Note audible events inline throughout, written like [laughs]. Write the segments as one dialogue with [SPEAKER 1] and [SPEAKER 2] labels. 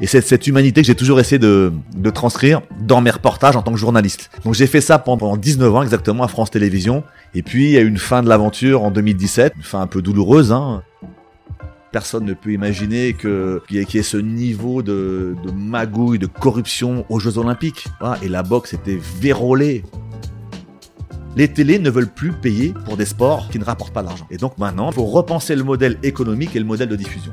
[SPEAKER 1] Et c'est cette humanité que j'ai toujours essayé de, transcrire dans mes reportages en tant que journaliste. Donc j'ai fait ça pendant 19 ans exactement à France Télévisions. Et puis il y a eu une fin de l'aventure en 2017, une fin un peu douloureuse. Hein. Personne ne peut imaginer qu'il y, ait ce niveau de, magouille, de corruption aux Jeux Olympiques. Et la boxe était vérolée. Les télés ne veulent plus payer pour des sports qui ne rapportent pas d'argent. Et donc maintenant, il faut repenser le modèle économique et le modèle de diffusion.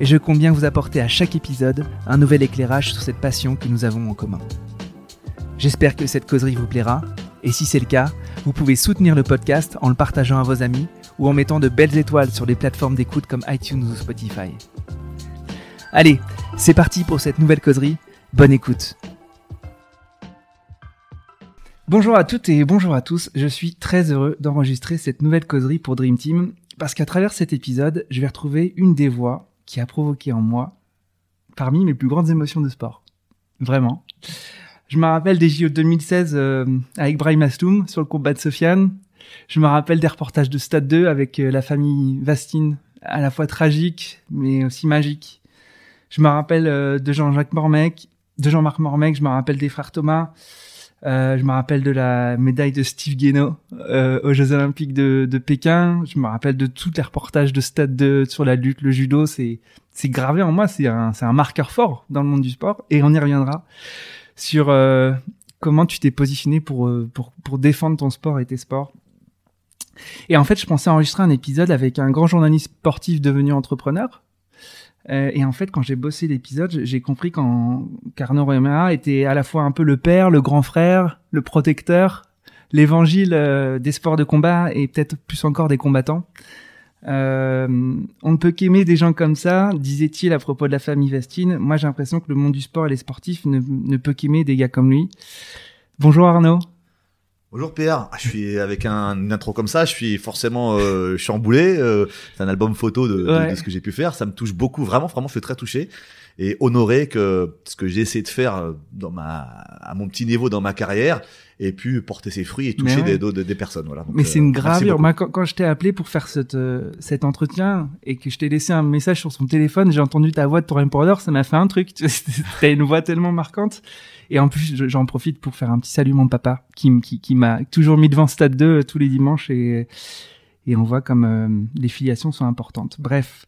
[SPEAKER 2] et je compte bien vous apporter à chaque épisode un nouvel éclairage sur cette passion que nous avons en commun. J'espère que cette causerie vous plaira, et si c'est le cas, vous pouvez soutenir le podcast en le partageant à vos amis ou en mettant de belles étoiles sur les plateformes d'écoute comme iTunes ou Spotify. Allez, c'est parti pour cette nouvelle causerie, bonne écoute Bonjour à toutes et bonjour à tous, je suis très heureux d'enregistrer cette nouvelle causerie pour Dream Team parce qu'à travers cet épisode, je vais retrouver une des voix qui a provoqué en moi parmi mes plus grandes émotions de sport. Vraiment. Je me rappelle des JO 2016 euh, avec Brahim Asloum sur le combat de Sofiane. Je me rappelle des reportages de Stade 2 avec euh, la famille Vastine, à la fois tragique mais aussi magique. Je me rappelle euh, de Jean-Jacques Mormec, de Jean-Marc Mormec, je me rappelle des frères Thomas. Euh, je me rappelle de la médaille de Steve Guénaud euh, aux Jeux Olympiques de, de, Pékin. Je me rappelle de tous les reportages de Stade 2 sur la lutte, le judo. C'est c'est gravé en moi. C'est un c'est un marqueur fort dans le monde du sport. Et on y reviendra sur euh, comment tu t'es positionné pour euh, pour pour défendre ton sport et tes sports. Et en fait, je pensais enregistrer un épisode avec un grand journaliste sportif devenu entrepreneur euh, et en fait, quand j'ai bossé l'épisode, j'ai compris qu'Arnaud Romera était à la fois un peu le père, le grand frère, le protecteur, l'évangile euh, des sports de combat et peut-être plus encore des combattants. Euh, on ne peut qu'aimer des gens comme ça, disait-il à propos de la famille Vestine. Moi, j'ai l'impression que le monde du sport et les sportifs ne, ne peut qu'aimer des gars comme lui. Bonjour Arnaud.
[SPEAKER 1] Bonjour Pierre, ah, je suis avec un, une intro comme ça, je suis forcément euh, chamboulé. Euh, c'est un album photo de, de, ce que j'ai pu faire, ça me touche beaucoup, vraiment, vraiment, je suis très touché et honoré que ce que j'ai essayé de faire euh, dans ma, à mon petit niveau dans ma carrière ait pu porter ses fruits et toucher des, des, des, personnes. Voilà.
[SPEAKER 2] Mais c'est une euh, gravure. Moi, quand, quand, je t'ai appelé pour faire cette, euh, cet entretien et que je t'ai laissé un message sur son téléphone, j'ai entendu ta voix de ton reporter, ça m'a fait un truc. [laughs] T'as une voix tellement marquante. Et en plus, j'en profite pour faire un petit salut mon papa, qui, qui, qui m'a toujours mis devant Stade 2 euh, tous les dimanches et, et on voit comme euh, les filiations sont importantes. Bref,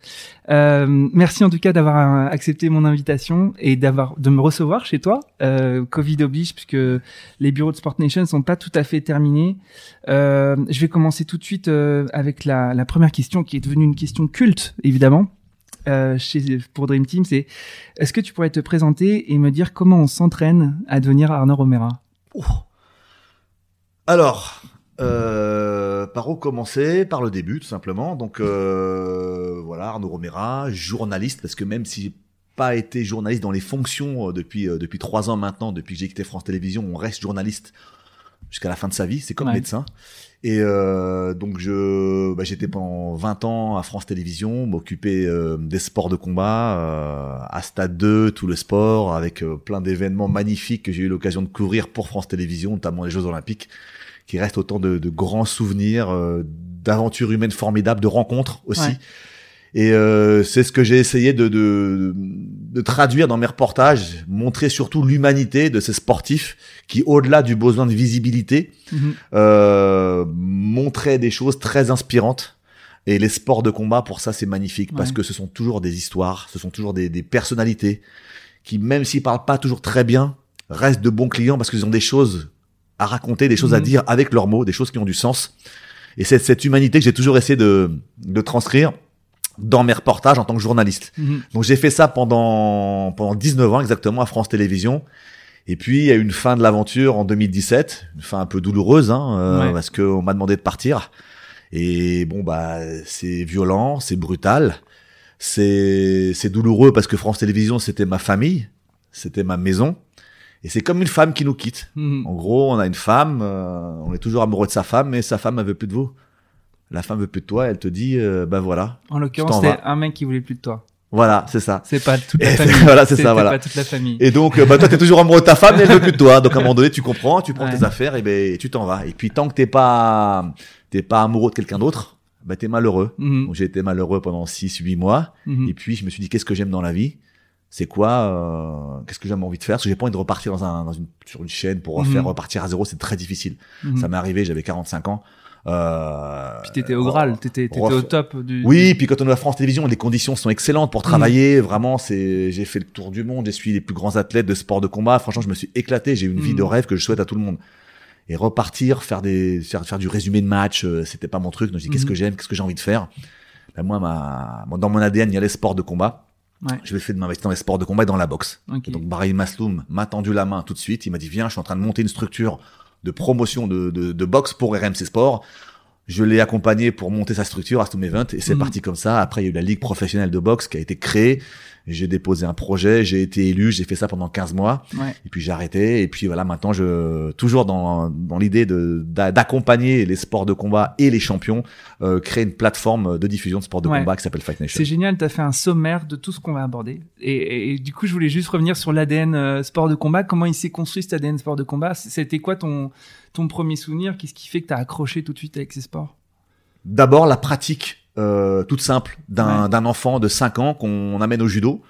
[SPEAKER 2] euh, merci en tout cas d'avoir accepté mon invitation et d'avoir de me recevoir chez toi. Euh, Covid oblige puisque les bureaux de Sport Nation sont pas tout à fait terminés. Euh, je vais commencer tout de suite avec la, la, première question qui est devenue une question culte évidemment. Euh, chez, pour Dream Team, c'est est-ce que tu pourrais te présenter et me dire comment on s'entraîne à devenir Arnaud Romera?
[SPEAKER 1] Alors, euh, par où commencer? Par le début, tout simplement. Donc euh, voilà, Arnaud Romera, journaliste, parce que même si j'ai pas été journaliste dans les fonctions euh, depuis euh, depuis trois ans maintenant, depuis que j'ai quitté France Télévisions, on reste journaliste jusqu'à la fin de sa vie. C'est comme ouais. médecin. Et euh, donc je, bah, j'étais pendant 20 ans à France Télévisions, m'occuper euh, des sports de combat, euh, à Stade 2, tout le sport, avec plein d'événements magnifiques que j'ai eu l'occasion de couvrir pour France Télévisions, notamment les Jeux Olympiques, qui restent autant de, de grands souvenirs, euh, d'aventures humaines formidables, de rencontres aussi. Ouais. Et euh, c'est ce que j'ai essayé de, de, de, traduire dans mes reportages, montrer surtout l'humanité de ces sportifs qui, au-delà du besoin de visibilité, -hmm. euh, montraient des choses très inspirantes. Et les sports de combat, pour ça, c'est magnifique ouais. parce que ce sont toujours des histoires, ce sont toujours des, des personnalités qui, même s'ils parlent pas toujours très bien, restent de bons clients parce qu'ils ont des choses à raconter, des choses à dire avec leurs mots, des choses qui ont du sens. Et c'est cette humanité que j'ai toujours essayé de, de transcrire dans mes reportages en tant que journaliste.
[SPEAKER 2] Mhm.
[SPEAKER 1] Mmh. Donc j'ai fait ça pendant pendant 19 ans exactement à France Télévisions. Et puis il y a eu une fin de l'aventure en 2017, une fin un peu douloureuse hein, euh, ouais. parce que on m'a demandé de partir. Et bon bah c'est violent, c'est brutal. C'est c'est douloureux parce que France Télévisions c'était ma famille, c'était ma maison. Et c'est comme une femme qui nous quitte.
[SPEAKER 2] Mhm.
[SPEAKER 1] En gros, on a une femme, euh, on est toujours amoureux de sa femme, mais sa femme elle veut plus de vous. La femme veut plus de toi, elle te dit, euh, ben voilà,
[SPEAKER 2] En l'occurrence, c'était un mec qui voulait plus de toi.
[SPEAKER 1] voilà, c'est ça.
[SPEAKER 2] C'est pas toute la
[SPEAKER 1] Et [laughs]
[SPEAKER 2] famille.
[SPEAKER 1] voilà, c'est ça, voilà.
[SPEAKER 2] pas toute la famille.
[SPEAKER 1] Et donc, euh, bah, toi, t'es toujours amoureux de ta femme, mais elle veut plus de toi. Donc, à un moment donné, tu comprends, tu prends
[SPEAKER 2] Ouais.
[SPEAKER 1] tes affaires et ben, tu t'en vas. Et puis, tant que t'es pas, t'es pas amoureux de quelqu'un d'autre, bah, t'es malheureux.
[SPEAKER 2] Mhm.
[SPEAKER 1] Donc, j'ai été malheureux pendant 6, 8 mois.
[SPEAKER 2] Mhm.
[SPEAKER 1] Et puis, je me suis dit, qu'est-ce que j'aime dans la vie? C'est quoi, euh, qu'est-ce que j'ai envie de faire? Parce que j'ai pas envie de repartir dans un, dans une, sur une chaîne pour
[SPEAKER 2] Mhm.
[SPEAKER 1] refaire repartir à zéro. C'est très difficile.
[SPEAKER 2] Mhm.
[SPEAKER 1] Ça m'est arrivé, j'avais 45 ans. Euh,
[SPEAKER 2] Puis t'étais au Graal, t'étais t'étais au top du.
[SPEAKER 1] oui, puis quand on est à France Télévisions, les conditions sont excellentes pour travailler. Vraiment, c'est, j'ai fait le tour du monde, j'ai suivi les plus grands athlètes de sport de combat. Franchement, je me suis éclaté. J'ai eu une vie de rêve que je souhaite à tout le monde. Et repartir, faire des, faire, faire du résumé de match, euh, c'était pas mon truc. Donc, je dis, qu'est-ce
[SPEAKER 2] Mhm.
[SPEAKER 1] que j'aime, qu'est-ce que j'ai envie de faire? Ben, moi, ma, dans mon ADN, il y a les sports de combat.
[SPEAKER 2] Ouais.
[SPEAKER 1] Je vais faire de m'investir dans les sports de combat et dans la boxe. Donc Barry Masloum m'a tendu la main tout de suite. Il m'a dit viens, je suis en train de monter une structure de promotion de, de, de boxe pour RMC Sport. Je l'ai accompagné pour monter sa structure à Stoom Event et c'est
[SPEAKER 2] Mhm.
[SPEAKER 1] parti comme ça. Après, il y a eu la ligue professionnelle de boxe qui a été créée. J'ai déposé un projet, j'ai été élu, j'ai fait ça pendant 15 mois
[SPEAKER 2] Ouais.
[SPEAKER 1] et puis j'ai arrêté et puis voilà, maintenant je toujours dans dans l'idée de d'a- d'accompagner les sports de combat et les champions euh, créer une plateforme de diffusion de sports de
[SPEAKER 2] Ouais.
[SPEAKER 1] combat qui s'appelle Fight Nation.
[SPEAKER 2] C'est génial, tu as fait un sommaire de tout ce qu'on va aborder. Et, et- et du coup, je voulais juste revenir sur l'ADN euh, sport de combat. Comment il s'est construit cet ADN sport de combat? C'était quoi ton, ton premier souvenir? Qu'est-ce qui fait que tu as accroché tout de suite avec ces sports?
[SPEAKER 1] D'abord la pratique euh, toute simple d'un
[SPEAKER 2] Ouais.
[SPEAKER 1] d'un enfant de 5 ans qu'on amène au judo.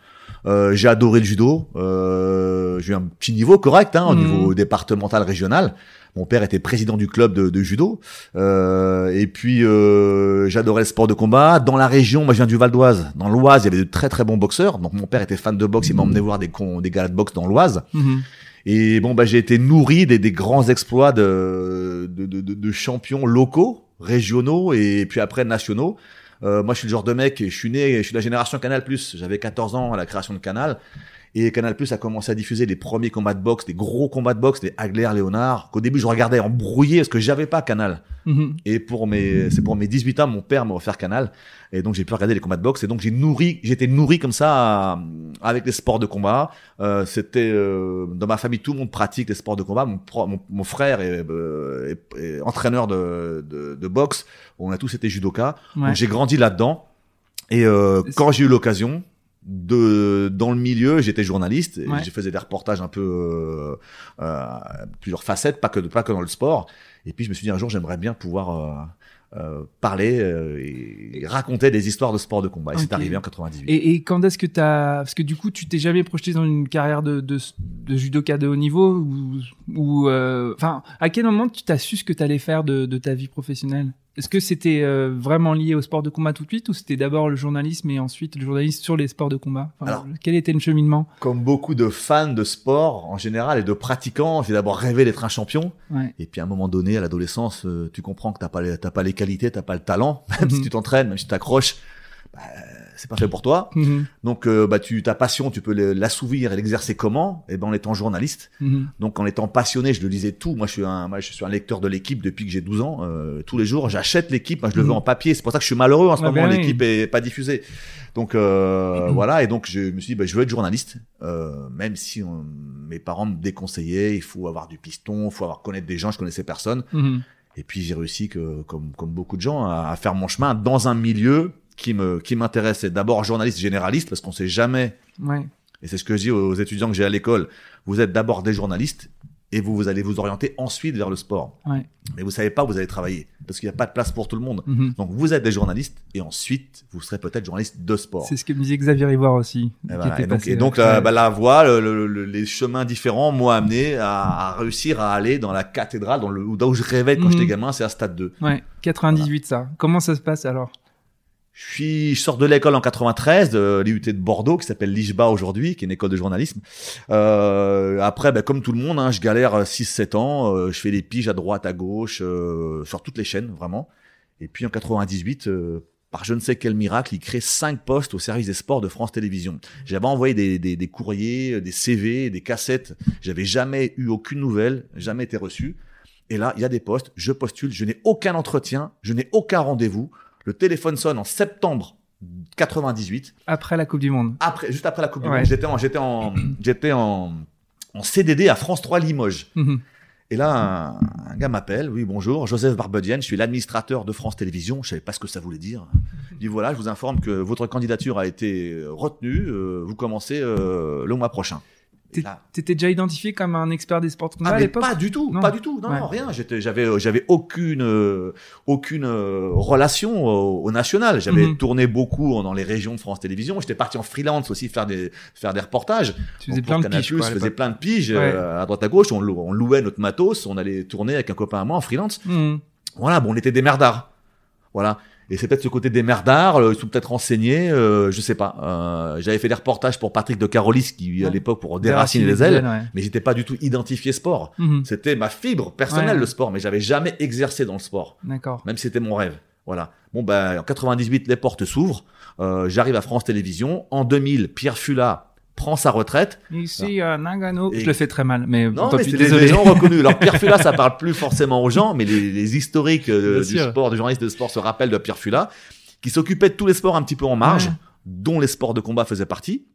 [SPEAKER 1] Euh, j'ai adoré le judo. Euh, j'ai eu un petit niveau correct hein, au
[SPEAKER 2] Mhm.
[SPEAKER 1] niveau départemental, régional. Mon père était président du club de, de judo. Euh, et puis euh, j'adorais le sport de combat. Dans la région, moi je viens du Val d'Oise. Dans l'Oise, il y avait de très très bons boxeurs. Donc mon père était fan de boxe. Il m'a emmené voir des, des galas de boxe dans l'Oise.
[SPEAKER 2] Mhm.
[SPEAKER 1] Et bon, bah, j'ai été nourri des, des grands exploits de, de, de- de champions locaux, régionaux et puis après nationaux. Euh, moi, je suis le genre de mec, je suis né, je suis de la génération Canal+. J'avais 14 ans à la création de Canal. Et Canal Plus a commencé à diffuser les premiers combats de boxe, des gros combats de boxe, des Hagler, Léonard, qu'au début je regardais en brouillé parce que j'avais pas Canal.
[SPEAKER 2] Mhm.
[SPEAKER 1] Et pour mes, c'est pour mes 18 ans, mon père m'a offert Canal. Et donc, j'ai pu regarder les combats de boxe. Et donc, j'ai nourri, j'étais nourri comme ça, euh, avec les sports de combat. Euh, c'était, euh, dans ma famille, tout le monde pratique les sports de combat. Mon, pro- mon, mon frère est, euh, est- est entraîneur de, de, de boxe. On a tous été judokas.
[SPEAKER 2] Ouais.
[SPEAKER 1] Donc, j'ai grandi là-dedans. Et, euh, quand j'ai eu l'occasion, de dans le milieu j'étais journaliste et
[SPEAKER 2] Ouais.
[SPEAKER 1] j'ai faisais des reportages un peu euh, euh, plusieurs facettes pas que pas que dans le sport et puis je me suis dit un jour j'aimerais bien pouvoir euh, euh, parler euh, et raconter des histoires de sport de combat. Et c'est arrivé en 98.
[SPEAKER 2] Et, et quand est-ce que tu as... Parce que du coup, tu t'es jamais projeté dans une carrière de, de, de judoka de haut niveau ou, ou, euh, Enfin, à quel moment tu t'as su ce que tu allais faire de, de ta vie professionnelle? Est-ce que c'était euh, vraiment lié au sport de combat tout de suite ou c'était d'abord le journalisme et ensuite le journalisme sur les sports de combat? Enfin,
[SPEAKER 1] Alors-
[SPEAKER 2] Quel était le cheminement?
[SPEAKER 1] Comme beaucoup de fans de sport en général et de pratiquants, j'ai d'abord rêvé d'être un champion.
[SPEAKER 2] ouais.
[SPEAKER 1] Et puis à un moment donné, à l'adolescence, euh, tu comprends que t'as pas les, t'as pas les qualités, t'as pas le talent. [laughs] Même si
[SPEAKER 2] Mhm.
[SPEAKER 1] tu t'entraînes, même si tu t'accroches, bah, c'est pas fait pour toi.
[SPEAKER 2] Mhm.
[SPEAKER 1] Donc euh, bah tu ta passion, tu peux l'assouvir et l'exercer comment? Et ben en étant journaliste.
[SPEAKER 2] Mhm.
[SPEAKER 1] Donc en étant passionné, je le lisais tout. Moi je suis un moi, je suis un lecteur de l'équipe depuis que j'ai 12 ans. Euh, tous les jours, j'achète l'équipe, moi je le veux
[SPEAKER 2] Mhm.
[SPEAKER 1] en papier. C'est pour ça que je suis malheureux en ce
[SPEAKER 2] Ah
[SPEAKER 1] moment,
[SPEAKER 2] ben oui.
[SPEAKER 1] l'équipe est pas diffusée. Donc euh, voilà et donc je me suis dit bah, je veux être journaliste euh, même si on- mes parents me déconseillaient, il faut avoir du piston, il faut avoir connaître des gens, je connaissais personne. Et puis j'ai réussi que comme comme beaucoup de gens à, à faire mon chemin dans un milieu qui me qui m'intéressait. D'abord journaliste généraliste parce qu'on sait jamais
[SPEAKER 2] Ouais.
[SPEAKER 1] et c'est ce que je dis aux étudiants que j'ai à l'école. Vous êtes d'abord des journalistes et vous, vous allez vous orienter ensuite vers le sport.
[SPEAKER 2] Ouais.
[SPEAKER 1] Mais vous savez pas où vous allez travailler parce qu'il n'y a pas de place pour tout le monde.
[SPEAKER 2] Mhm.
[SPEAKER 1] Donc vous êtes des journalistes et ensuite vous serez peut-être journaliste de sport.
[SPEAKER 2] C'est ce que me disait Xavier Rivoire aussi.
[SPEAKER 1] Et, voilà. donc,
[SPEAKER 2] passé,
[SPEAKER 1] et donc
[SPEAKER 2] ouais.
[SPEAKER 1] la, bah, la voie, le- le- le- les chemins différents m'ont amené à, à réussir à aller dans la cathédrale, dans le, où je rêvais quand
[SPEAKER 2] Mhm.
[SPEAKER 1] j'étais gamin, c'est à Stade 2.
[SPEAKER 2] Ouais, 98 ça. Comment ça se passe alors?
[SPEAKER 1] Je suis, je sors de l'école en 93, de l'IUT de Bordeaux, qui s'appelle l'IJBA aujourd'hui, qui est une école de journalisme. Euh, après, ben, comme tout le monde, hein, je galère 6-7 ans, euh, je fais des piges à droite, à gauche, euh, sur toutes les chaînes, vraiment. Et puis en 98, euh, par je ne sais quel miracle, il crée cinq postes au service des sports de France Télévisions. J'avais envoyé des, des, des courriers, des CV, des cassettes. J'avais jamais eu aucune nouvelle, jamais été reçu. Et là, il y a des postes, je postule, je n'ai aucun entretien, je n'ai aucun rendez-vous. Le téléphone sonne en septembre 98.
[SPEAKER 2] Après la Coupe du Monde.
[SPEAKER 1] Après, juste après la Coupe du. Monde, j'étais en, j'étais en, j'étais en, en CDD à France 3 Limoges.
[SPEAKER 2] Mhm.
[SPEAKER 1] Et là, un, un gars m'appelle. Oui, bonjour, Joseph Barbedienne. Je suis l'administrateur de France Télévisions. Je savais pas ce que ça voulait dire. Il dit voilà, je vous informe que votre candidature a été retenue. euh, vous commencez euh, le mois prochain.
[SPEAKER 2] T'étais déjà identifié comme un expert des sports de combat
[SPEAKER 1] ah,
[SPEAKER 2] à l'époque
[SPEAKER 1] pas du tout,
[SPEAKER 2] Non.
[SPEAKER 1] pas du tout, non,
[SPEAKER 2] Ouais.
[SPEAKER 1] non, rien. J'avais, euh, j'avais aucune, euh, aucune euh, relation au, au national. J'avais
[SPEAKER 2] Mhm.
[SPEAKER 1] tourné beaucoup dans les régions de France Télévisions. J'étais parti en freelance aussi faire des, faire des reportages.
[SPEAKER 2] Tu faisais plein de
[SPEAKER 1] Canal+,
[SPEAKER 2] piges, quoi. à
[SPEAKER 1] je faisais plein de piges
[SPEAKER 2] Ouais.
[SPEAKER 1] euh, à droite à gauche. On louait notre matos, on allait tourner avec un copain à moi en freelance.
[SPEAKER 2] Mhm.
[SPEAKER 1] Voilà, bon, on était des merdards. Voilà. Et c'est peut-être ce côté des merdards, euh, ils sont peut-être renseignés, euh, je sais pas. Euh, j'avais fait des reportages pour Patrick de Carolis, qui à l'époque pour déraciner les ailes,
[SPEAKER 2] ouais.
[SPEAKER 1] mais j'étais pas du tout identifié sport.
[SPEAKER 2] Mhm.
[SPEAKER 1] C'était ma fibre personnelle
[SPEAKER 2] Ouais.
[SPEAKER 1] le sport, mais j'avais jamais exercé dans le sport,
[SPEAKER 2] D'accord.
[SPEAKER 1] même si c'était mon rêve. Voilà. Bon ben en 98 les portes s'ouvrent. Euh, J'arrive à France Télévisions. En 2000, Pierre Fula prend sa retraite.
[SPEAKER 2] Ici, à Nagano.
[SPEAKER 1] Et-
[SPEAKER 2] Je le fais très mal, mais
[SPEAKER 1] Non, mais c'est des gens reconnus. [laughs] Alors Pierre Fula, ça parle plus forcément aux gens, mais les, les historiques euh, du
[SPEAKER 2] sûr.
[SPEAKER 1] sport, des journalistes de sport se rappellent de Pierre Fula, qui s'occupait de tous les sports un petit peu en marge,
[SPEAKER 2] Ouais.
[SPEAKER 1] dont les sports de combat faisaient partie.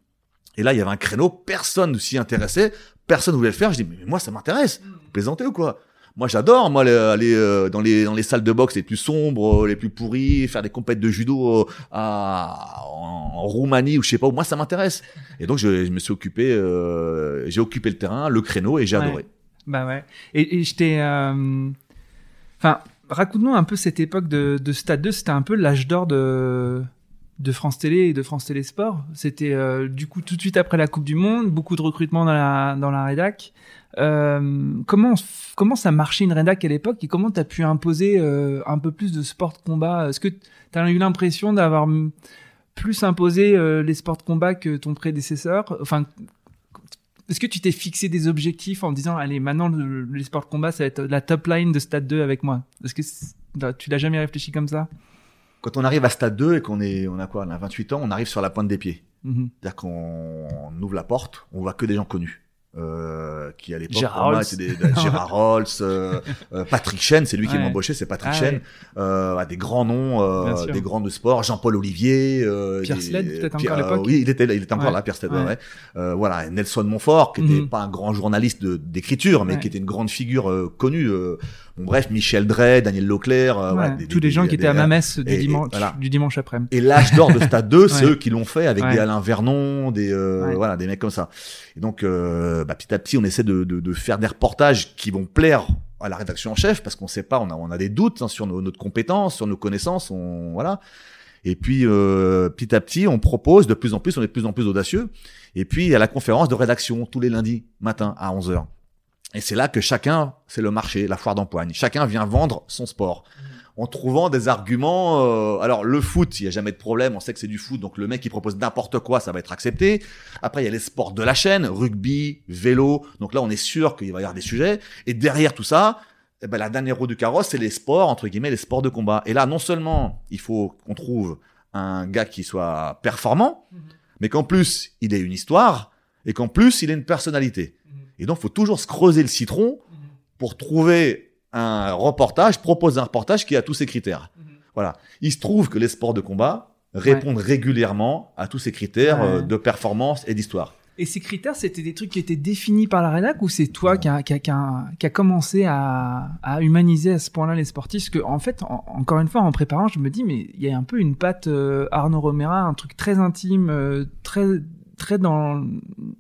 [SPEAKER 1] Et là, il y avait un créneau, personne ne s'y intéressait, personne ne voulait le faire. Je dis, mais moi, ça m'intéresse. Vous plaisantez ou quoi? Moi, j'adore, moi, le- aller euh, dans les dans les salles de boxe les plus sombres, euh, les plus pourries, faire des compètes de judo euh, à, en, en Roumanie ou je sais pas où. Moi, ça m'intéresse. Et donc, je, je me suis occupé, j'ai occupé le terrain, le créneau, et j'ai
[SPEAKER 2] Ouais.
[SPEAKER 1] adoré.
[SPEAKER 2] Bah ouais. Et, euh, Enfin, raconte-nous un peu cette époque de, de Stade 2. C'était un peu l'âge d'or de, de France Télé et de France Télé Sport. C'était euh, du coup tout de suite après la Coupe du Monde, beaucoup de recrutement dans la, dans la rédac. Euh, comment, comment ça marchait une rédac à l'époque et comment tu as pu imposer euh, un peu plus de sport de combat? Est-ce que tu as eu l'impression d'avoir plus imposé euh, les sports de combat que ton prédécesseur? Enfin, est-ce que tu t'es fixé des objectifs en disant, allez, maintenant, le, les sports de combat, ça va être la top line de Stade 2 avec moi? Est-ce que bah, tu l'as jamais réfléchi comme ça?
[SPEAKER 1] Quand on arrive à Stade 2 et qu'on est, on a quoi, on a 28 ans, on arrive sur la pointe des pieds.
[SPEAKER 2] Mhm.
[SPEAKER 1] C'est-à-dire qu'on on ouvre la porte, on voit que des gens connus. Euh, qui à l'époque pour moi, des, des [laughs] Gérard Rolls, euh, euh, Patrick Chen, c'est lui qui m'a embauché, c'est Patrick
[SPEAKER 2] Ah
[SPEAKER 1] Chen,
[SPEAKER 2] ouais.
[SPEAKER 1] euh, des grands noms, euh, des grands de sport, Jean-Paul Olivier, euh,
[SPEAKER 2] Pierre Sled, peut-être encore à l'époque
[SPEAKER 1] Oui, il était, il était encore
[SPEAKER 2] Ouais.
[SPEAKER 1] là, Pierre Sled,
[SPEAKER 2] Ouais.
[SPEAKER 1] ouais. Euh, voilà, Nelson Montfort, qui était
[SPEAKER 2] Mhm.
[SPEAKER 1] pas un grand journaliste d'écriture, mais qui était une grande figure euh, connue. euh, bon, bref, Michel Drey, Daniel Leclerc, euh,
[SPEAKER 2] Ouais,
[SPEAKER 1] voilà, des-
[SPEAKER 2] Tous
[SPEAKER 1] des-
[SPEAKER 2] les gens
[SPEAKER 1] des-
[SPEAKER 2] qui étaient à ma messe du,
[SPEAKER 1] et- et
[SPEAKER 2] dimanche,
[SPEAKER 1] voilà.
[SPEAKER 2] du dimanche après-midi.
[SPEAKER 1] et l'âge d'or de Stade 2, c'est [laughs]
[SPEAKER 2] Ouais.
[SPEAKER 1] eux qui l'ont fait avec
[SPEAKER 2] Ouais.
[SPEAKER 1] des Alain Vernon, des euh, voilà, des mecs comme ça. Et donc, euh, bah, petit à petit, on essaie de, faire des reportages qui vont plaire à la rédaction en chef, parce qu'on sait pas, on a, a des doutes hein, sur nos, notre compétence, sur nos connaissances, on voilà. Et puis, euh, petit à petit, on propose de plus en plus, on est de plus en plus audacieux. Et puis, il y a la conférence de rédaction tous les lundis matin à 11 h Et c'est là que chacun, c'est le marché, la foire d'empoigne. Chacun vient vendre son sport en trouvant des arguments. euh, alors le foot, il y a jamais de problème, on sait que c'est du foot, donc le mec qui propose n'importe quoi, ça va être accepté. Après, il y a les sports de la chaîne, rugby, vélo. Donc là, on est sûr qu'il va y avoir des sujets. Et derrière tout ça, eh ben, la dernière roue du carrosse, c'est les sports entre guillemets, les sports de combat. Et là, non seulement il faut qu'on trouve un gars qui soit performant, mais qu'en plus il ait une histoire et qu'en plus il ait une personnalité. Et donc, faut toujours se creuser le citron pour trouver un reportage, proposer un reportage qui a tous ces critères. Voilà. Il se trouve que les sports de combat répondent régulièrement à tous ces critères
[SPEAKER 2] Ouais.
[SPEAKER 1] euh, de performance et d'histoire.
[SPEAKER 2] Et ces critères, c'était des trucs qui étaient définis par la rédac ou c'est toi qui a, qui, a, qui, a, qui a commencé à, à humaniser à ce point-là les sportifs Parce que, en fait, en- encore une fois, en préparant, je me dis, mais il y a un peu une patte euh, Arnaud Romera, un truc très intime, euh, très, très dans.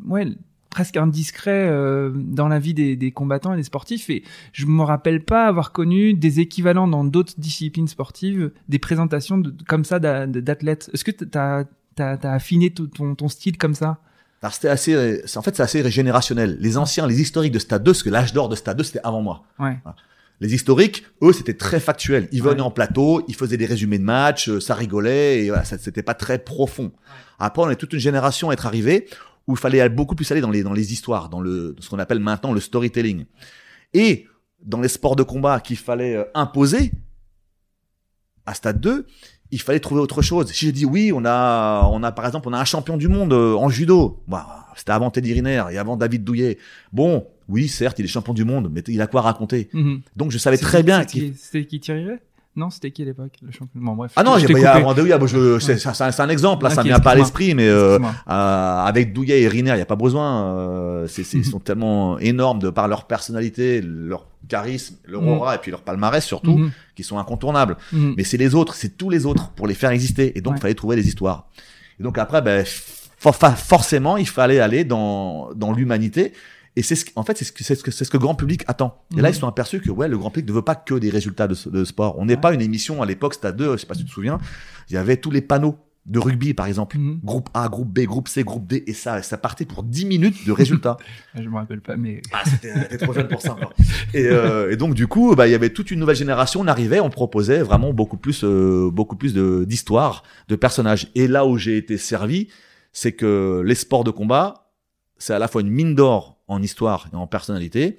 [SPEAKER 2] Ouais, presque indiscret euh, dans la vie des, des combattants et des sportifs. Et je me rappelle pas avoir connu des équivalents dans d'autres disciplines sportives, des présentations de, comme ça d'a- d'athlètes. Est-ce que t'as as, affiné ton, ton, style comme ça?
[SPEAKER 1] Alors c'était assez, en fait, c'est assez générationnel. Les anciens, les historiques de Stade 2, parce que l'âge d'or de Stade 2, c'était avant moi.
[SPEAKER 2] Ouais.
[SPEAKER 1] Les historiques, eux, c'était très factuel. Ils venaient
[SPEAKER 2] Ouais.
[SPEAKER 1] en plateau, ils faisaient des résumés de matchs, euh, ça rigolait, et voilà, c'était pas très profond. Après, on est toute une génération à être arrivé où il fallait beaucoup plus aller dans les, dans les histoires, dans le, ce qu'on appelle maintenant le storytelling. Et dans les sports de combat qu'il fallait euh, imposer à Stade 2, il fallait trouver autre chose. Si je dis oui, on a, on a par exemple, on a un champion du monde euh, en judo. Bah, c'était avant Teddy Riner et avant David Douillet. Bon, oui, certes, il est champion du monde, mais il a quoi raconter?
[SPEAKER 2] Mhm.
[SPEAKER 1] Donc je savais très bien
[SPEAKER 2] qui- C'était qui Ray Non, c'était qui à l'époque le champion? Bon, bref.
[SPEAKER 1] Ah non, il
[SPEAKER 2] t'ai
[SPEAKER 1] y a Douillet, moi, je, c'est, c'est un, c'est un exemple, là, ça
[SPEAKER 2] Ok,
[SPEAKER 1] me vient pas à l'esprit, mais euh, euh, avec Douillet et Riner, il y a pas besoin. Euh, c'est, c'est- ils sont [laughs] tellement énormes de par leur personnalité, leur charisme, leur aura et puis leur palmarès surtout,
[SPEAKER 2] Mhm.
[SPEAKER 1] qui sont incontournables.
[SPEAKER 2] Mhm.
[SPEAKER 1] Mais c'est les autres, c'est tous les autres pour les faire exister. Et donc, il
[SPEAKER 2] Ouais.
[SPEAKER 1] fallait trouver des histoires. Et donc après, ben, for- forcément, il fallait aller dans, dans l'humanité. Et c'est ce, en fait, c'est ce que, c'est ce que, c'est ce que le grand public attend. Et là,
[SPEAKER 2] Mhm.
[SPEAKER 1] ils se sont aperçus que, ouais, le grand public ne veut pas que des résultats de, de sport. On n'est
[SPEAKER 2] Ouais.
[SPEAKER 1] pas une émission, à l'époque, c'était à deux, je sais pas si tu te souviens. Il y avait tous les panneaux de rugby, par exemple.
[SPEAKER 2] Mhm.
[SPEAKER 1] Groupe A, groupe B, groupe C, groupe D. Et ça, ça partait pour 10 minutes de résultats. [laughs]
[SPEAKER 2] Je me rappelle pas, mais.
[SPEAKER 1] Ah, c'était trop jeune pour ça. Et, euh, et donc du coup, bah il y avait toute une nouvelle génération. On arrivait, on proposait vraiment beaucoup plus, euh, beaucoup plus de d'histoires, de personnages. Et là où j'ai été servi, c'est que les sports de combat, c'est à la fois une mine d'or en histoire et en personnalité,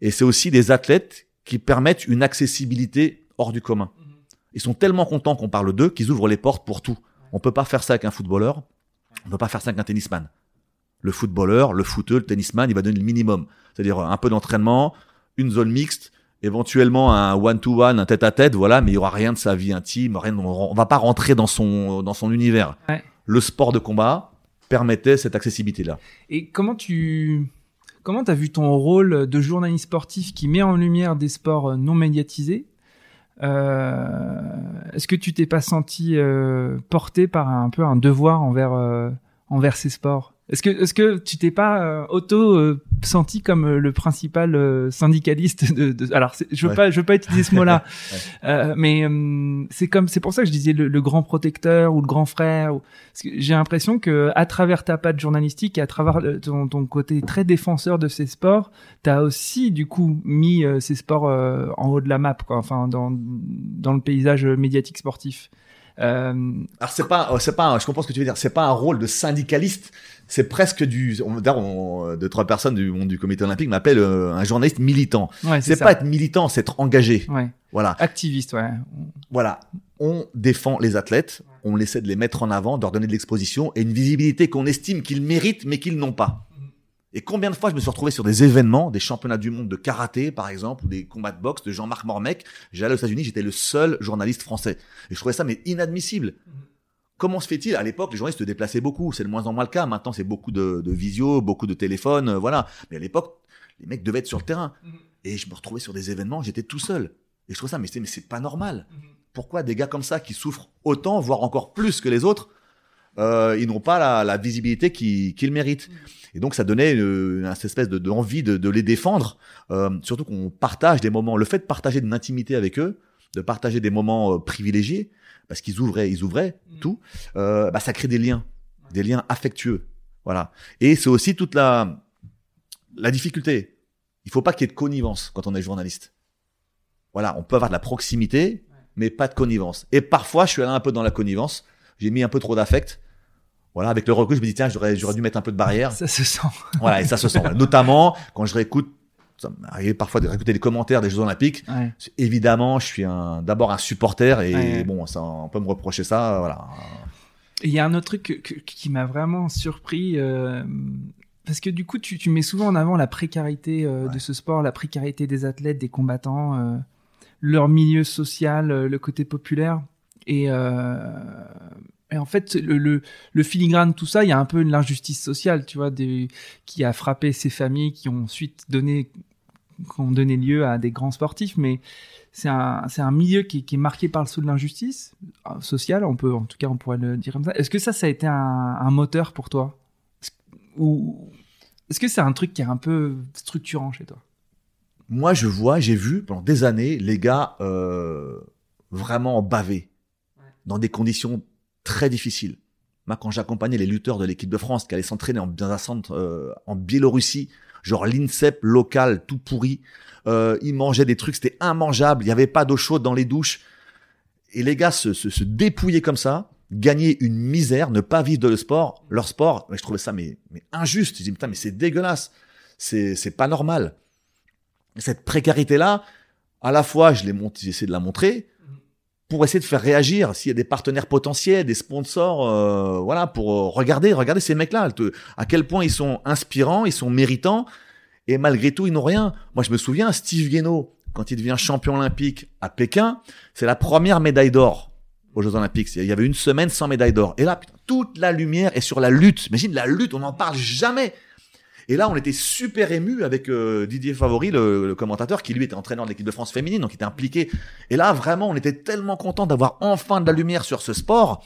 [SPEAKER 1] et c'est aussi des athlètes qui permettent une accessibilité hors du commun. Ils sont tellement contents qu'on parle d'eux qu'ils ouvrent les portes pour tout. On peut pas faire ça avec un footballeur, on peut pas faire ça avec un tennisman le footballeur, le footeux, le tennisman, il va donner le minimum. C'est-à-dire un peu d'entraînement, une zone mixte, éventuellement un one-to-one, un tête-à-tête, voilà, mais il y aura rien de sa vie intime, rien, de- on va pas rentrer dans son, dans son univers.
[SPEAKER 2] Ouais.
[SPEAKER 1] Le sport de combat permettait cette accessibilité-là.
[SPEAKER 2] Et comment tu. Comment t'as vu ton rôle de journaliste sportif qui met en lumière des sports euh, non médiatisés Euh, Est-ce que tu t'es pas senti euh, porté par un, peu un devoir envers envers ces sports? Est-ce que est-ce que tu t'es pas euh, auto euh, senti comme euh, le principal euh, syndicaliste de, de alors je veux
[SPEAKER 1] Ouais.
[SPEAKER 2] pas je veux pas utiliser ce mot-là [laughs]
[SPEAKER 1] Ouais.
[SPEAKER 2] Euh, mais euh, c'est comme c'est pour ça que je disais le, le grand protecteur ou le grand frère ou- j'ai l'impression que à travers ta patte journalistique et à travers le- ton, ton côté très défenseur de ces sports t'as aussi du coup mis euh, ces sports euh, en haut de la map quoi enfin dans dans le paysage médiatique sportif euh,
[SPEAKER 1] Alors c'est pas, euh, c'est pas, un- je comprends ce que tu veux dire. C'est pas un rôle de syndicaliste. C'est presque du. On, d'ailleurs, on- deux trois personnes du monde du comité olympique m'appellent euh, un journaliste militant.
[SPEAKER 2] ouais c'est
[SPEAKER 1] pas être militant, c'est être engagé.
[SPEAKER 2] ouais
[SPEAKER 1] Voilà.
[SPEAKER 2] activiste ouais
[SPEAKER 1] Voilà, on défend les athlètes, on essaie de les mettre en avant, de leur donner de l'exposition et une visibilité qu'on estime qu'ils méritent mais qu'ils n'ont pas. Et combien de fois je me suis retrouvé sur des événements, des championnats du monde de karaté par exemple, ou des combats de boxe de Jean-Marc Mormec. J'allais aux États-Unis, j'étais le seul journaliste français. Et je trouvais ça mais inadmissible. Comment se fait-il? À l'époque, les journalistes se déplaçaient beaucoup. C'est de moins en moins le cas. Maintenant, c'est beaucoup de, de visio, beaucoup de téléphones, euh, voilà. Mais à l'époque, les mecs devaient être sur le terrain. Et je me retrouvais sur des événements, j'étais tout seul. Et je trouvais ça, mais c'est, mais c'est pas normal. Pourquoi des gars comme ça qui souffrent autant, voire encore plus que les autres, euh, ils n'ont pas la, la visibilité qu'ils, méritent Et donc, ça donnait une, une espèce de, d'envie de, de les défendre. Euh, surtout qu'on partage des moments, le fait de partager une intimité avec eux, de partager des moments euh, privilégiés, parce qu'ils ouvraient, ils ouvraient
[SPEAKER 2] Mm.
[SPEAKER 1] tout, euh, bah, ça crée des liens, des liens affectueux. Voilà. Et c'est aussi toute la, la difficulté. Il faut pas qu'il y ait de connivence quand on est journaliste. Voilà, on peut avoir de la proximité, mais pas de connivence. Et parfois, je suis allé un peu dans la connivence. J'ai mis un peu trop d'affect. Voilà, avec le recul, je me dis tiens, j'aurais j'aurais dû mettre un peu de barrière.
[SPEAKER 2] ça se sent [laughs]
[SPEAKER 1] Voilà, et ça se sent. Voilà. Notamment quand je réécoute, ça arrivé parfois de réécouter les commentaires des Jeux Olympiques.
[SPEAKER 2] ouais
[SPEAKER 1] Évidemment, je suis un d'abord un supporter et
[SPEAKER 2] Ouais.
[SPEAKER 1] bon, ça, on peut me reprocher ça. Voilà.
[SPEAKER 2] Il y a un autre truc que- que- qui m'a vraiment surpris, euh, parce que du coup, tu, tu mets souvent en avant la précarité euh, de ce sport, la précarité des athlètes, des combattants, euh, leur milieu social, le côté populaire. Et, et en fait, le, le, le filigrane de tout ça, il y a un peu l'injustice sociale, tu vois, des, qui a frappé ces familles qui ont ensuite donné, qui ont donné lieu à des grands sportifs, mais c'est un, c'est un milieu qui, qui est marqué par le sceau de l'injustice euh, sociale, on peut, en tout cas, on pourrait le dire comme ça. Est-ce que ça, ça a été un, un moteur pour toi? Est-ce- Ou est-ce que c'est un truc qui est un peu structurant chez toi?
[SPEAKER 1] Moi, je vois, j'ai vu pendant des années les gars euh, vraiment baver dans des conditions très difficiles. Moi, quand j'accompagnais les lutteurs de l'équipe de France qui allaient s'entraîner en, dans un centre euh, en Biélorussie, genre l'INSEP local tout pourri, euh, ils mangeaient des trucs, c'était immangeable, il n'y avait pas d'eau chaude dans les douches. Et les gars se, dépouillaient comme ça, gagner une misère, ne pas vivre de le sport, leur sport. Je trouvais ça mais, injuste. Je dis putain mais c'est dégueulasse, c'est pas normal. Cette précarité là, à la fois je l'ai j'ai essayé de la montrer pour essayer de faire réagir s'il y a des partenaires potentiels, des sponsors, euh, voilà pour euh, regarder, regarder ces mecs là, à quel point ils sont inspirants, ils sont méritants et malgré tout ils n'ont rien. Moi je me souviens Steve Guénaud quand il devient champion olympique à Pékin, c'est la première médaille d'or aux Jeux Olympiques. Il y avait une semaine sans médaille d'or. Et là, toute la lumière est sur la lutte. Imagine la lutte, on n'en parle jamais. Et là, on était super ému avec euh, Didier Favori, le, le, commentateur, qui lui était entraîneur de l'équipe de France féminine, donc il était impliqué. Et là, vraiment, on était tellement content d'avoir enfin de la lumière sur ce sport.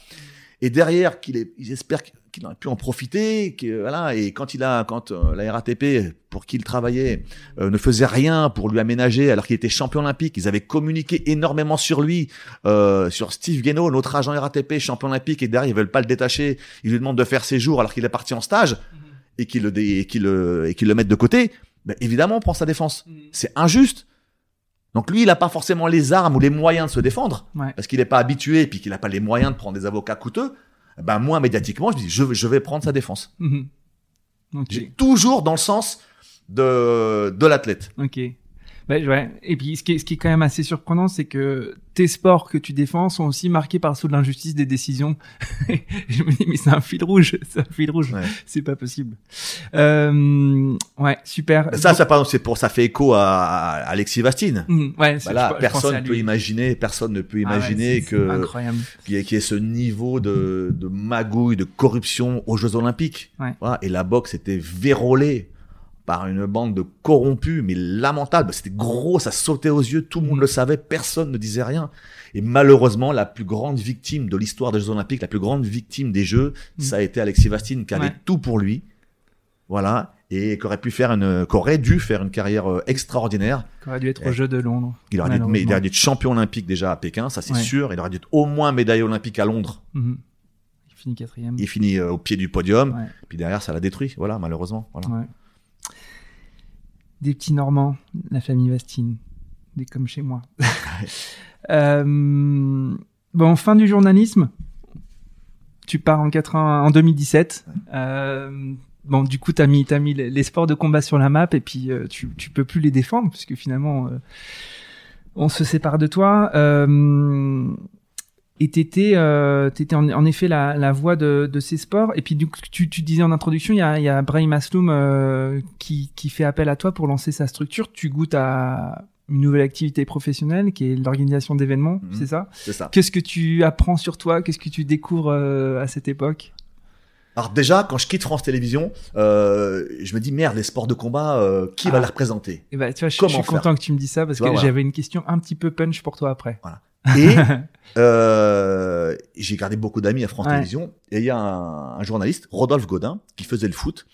[SPEAKER 1] Et derrière, qu'il est, j'espère qu'il aurait pu en profiter. Que, voilà. Et quand il a, quand euh, la RATP, pour qui il travaillait, euh, ne faisait rien pour lui aménager, alors qu'il était champion olympique, ils avaient communiqué énormément sur lui, euh, sur Steve Guénaud, notre agent RATP, champion olympique, et derrière ils veulent pas le détacher. Ils lui demandent de faire ses jours alors qu'il est parti en stage et qu'il le, et qu'il le, et qu'il le mette de côté. Ben, évidemment, on prend sa défense. C'est injuste. Donc lui, il n'a pas forcément les armes ou les moyens de se défendre
[SPEAKER 2] Ouais.
[SPEAKER 1] parce qu'il n'est pas habitué et puis qu'il n'a pas les moyens de prendre des avocats coûteux. Ben moi, médiatiquement, je dis, je, vais- je vais prendre sa défense.
[SPEAKER 2] Mhm. Ok.
[SPEAKER 1] J'ai toujours dans le sens de, de l'athlète.
[SPEAKER 2] Ok. Bah, ouais. Et puis, ce qui, est, ce qui est quand même assez surprenant, c'est que tes sports que tu défends sont aussi marqués par sous de l'injustice des décisions. [laughs] je me dis, mais c'est un fil rouge, [laughs] c'est un fil rouge.
[SPEAKER 1] Ouais.
[SPEAKER 2] C'est pas possible. Euh, ouais, super.
[SPEAKER 1] Ben Ça, ça, par exemple, c'est pour, ça fait écho à, à Alexis Vastine.
[SPEAKER 2] Mhm, ouais, c'est-
[SPEAKER 1] Bah là,
[SPEAKER 2] je-
[SPEAKER 1] personne ne peut imaginer, personne ne peut
[SPEAKER 2] Ah ouais,
[SPEAKER 1] imaginer que qu'il y, ait- qu'il y ait ce niveau de, de magouille, de corruption aux Jeux Olympiques.
[SPEAKER 2] Ouais.
[SPEAKER 1] Voilà, et la boxe était vérolée par une bande de corrompus, mais lamentable. C'était gros, ça sautait aux yeux, tout le monde le savait, personne ne disait rien. Et malheureusement, la plus grande victime de l'histoire des Jeux Olympiques, la plus grande victime des Jeux,
[SPEAKER 2] Mhm.
[SPEAKER 1] ça a été Alexis Vastine, qui avait tout pour lui. Voilà. Et qui aurait pu faire une, qui aurait dû faire une carrière euh, extraordinaire.
[SPEAKER 2] Ça aurait dû être aux Jeux de Londres.
[SPEAKER 1] Il aurait, dû, être- mais il
[SPEAKER 2] malheureusement.
[SPEAKER 1] aurait dû être champion olympique déjà à Pékin, ça c'est
[SPEAKER 2] Ouais.
[SPEAKER 1] sûr. Il aurait dû être au moins médaille olympique à Londres.
[SPEAKER 2] Mhm. Il finit quatrième.
[SPEAKER 1] Il finit euh, au pied du podium.
[SPEAKER 2] Ouais.
[SPEAKER 1] Puis derrière, ça l'a détruit. Voilà, malheureusement. Voilà.
[SPEAKER 2] Des petits Normands, la famille Vastine. Des comme chez moi. [laughs] [laughs] Euh, bon, fin du journalisme. Tu pars en 80, en 2017. Euh, bon, du coup, t'as mis, t'as mis les sports de combat sur la map et puis euh, tu, tu peux plus les défendre puisque finalement, euh, on se sépare de toi. Et t'étais, euh, t'étais en, en effet la, la voix de, de ces sports. Et puis du coup, tu, tu disais en introduction, il y a, il y a Brahim Asloum euh, qui, qui fait appel à toi pour lancer sa structure. Tu goûtes à une nouvelle activité professionnelle qui est l'organisation d'événements,
[SPEAKER 1] Mhm.
[SPEAKER 2] c'est ça?
[SPEAKER 1] C'est ça.
[SPEAKER 2] Qu'est-ce que tu apprends sur toi? Qu'est-ce que tu découvres euh, à cette époque?
[SPEAKER 1] Alors déjà, quand je quitte France Télévisions, euh, je me dis merde, les sports de combat, euh, qui va
[SPEAKER 2] Ah.
[SPEAKER 1] les représenter?
[SPEAKER 2] Et ben, tu vois, je, je suis content que tu me dises ça parce
[SPEAKER 1] Tu
[SPEAKER 2] que
[SPEAKER 1] voilà.
[SPEAKER 2] j'avais une question un petit peu punch pour toi après.
[SPEAKER 1] Et [laughs] euh, j'ai gardé beaucoup d'amis à France
[SPEAKER 2] Ouais.
[SPEAKER 1] Télévisions. Et il y a un, un journaliste, Rodolphe Godin, qui faisait le foot,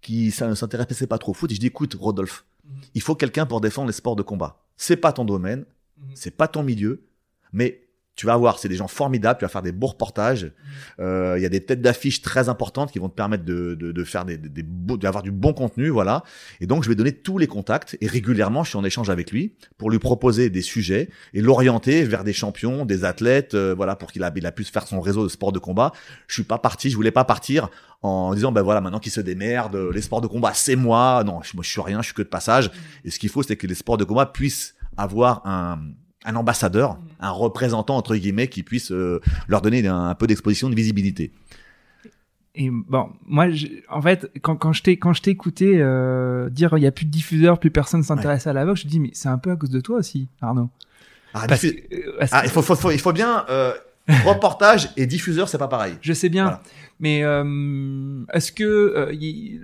[SPEAKER 1] qui ne s'intéressait pas trop au foot. Et je dis écoute, Rodolphe,
[SPEAKER 2] Mhm.
[SPEAKER 1] il faut quelqu'un pour défendre les sports de combat. C'est pas ton domaine,
[SPEAKER 2] Mhm.
[SPEAKER 1] c'est pas ton milieu, mais tu vas voir, c'est des gens formidables, tu vas faire des beaux reportages. Euh, Il y a des têtes d'affiche très importantes qui vont te permettre de, de, de faire des, des, des beaux- d'avoir du bon contenu, voilà. Et donc je vais donner tous les contacts et régulièrement je suis en échange avec lui pour lui proposer des sujets et l'orienter vers des champions, des athlètes, euh, voilà, pour qu'il a, il a pu se faire son réseau de sport de combat. Je suis pas parti, je voulais pas partir en disant ben voilà maintenant qu'il se démerde, euh, les sports de combat c'est moi. Non, je, moi je suis rien, je suis que de passage. Et ce qu'il faut c'est que les sports de combat puissent avoir un un ambassadeur, un représentant entre guillemets qui puisse euh, leur donner un, un peu d'exposition, de visibilité.
[SPEAKER 2] Et bon, moi, je- en fait, quand, quand je t'ai quand je t'ai écouté euh, dire il y a plus de diffuseurs, plus personne s'intéresse à la boxe, je dis mais c'est un peu à cause de toi aussi, Arnaud.
[SPEAKER 1] Ah,
[SPEAKER 2] Parce que, euh, parce
[SPEAKER 1] ah,
[SPEAKER 2] que-
[SPEAKER 1] il faut, faut, faut- il faut bien euh, [laughs] reportage et diffuseur, c'est pas pareil.
[SPEAKER 2] je sais bien,
[SPEAKER 1] Voilà.
[SPEAKER 2] mais euh, est-ce que euh, y-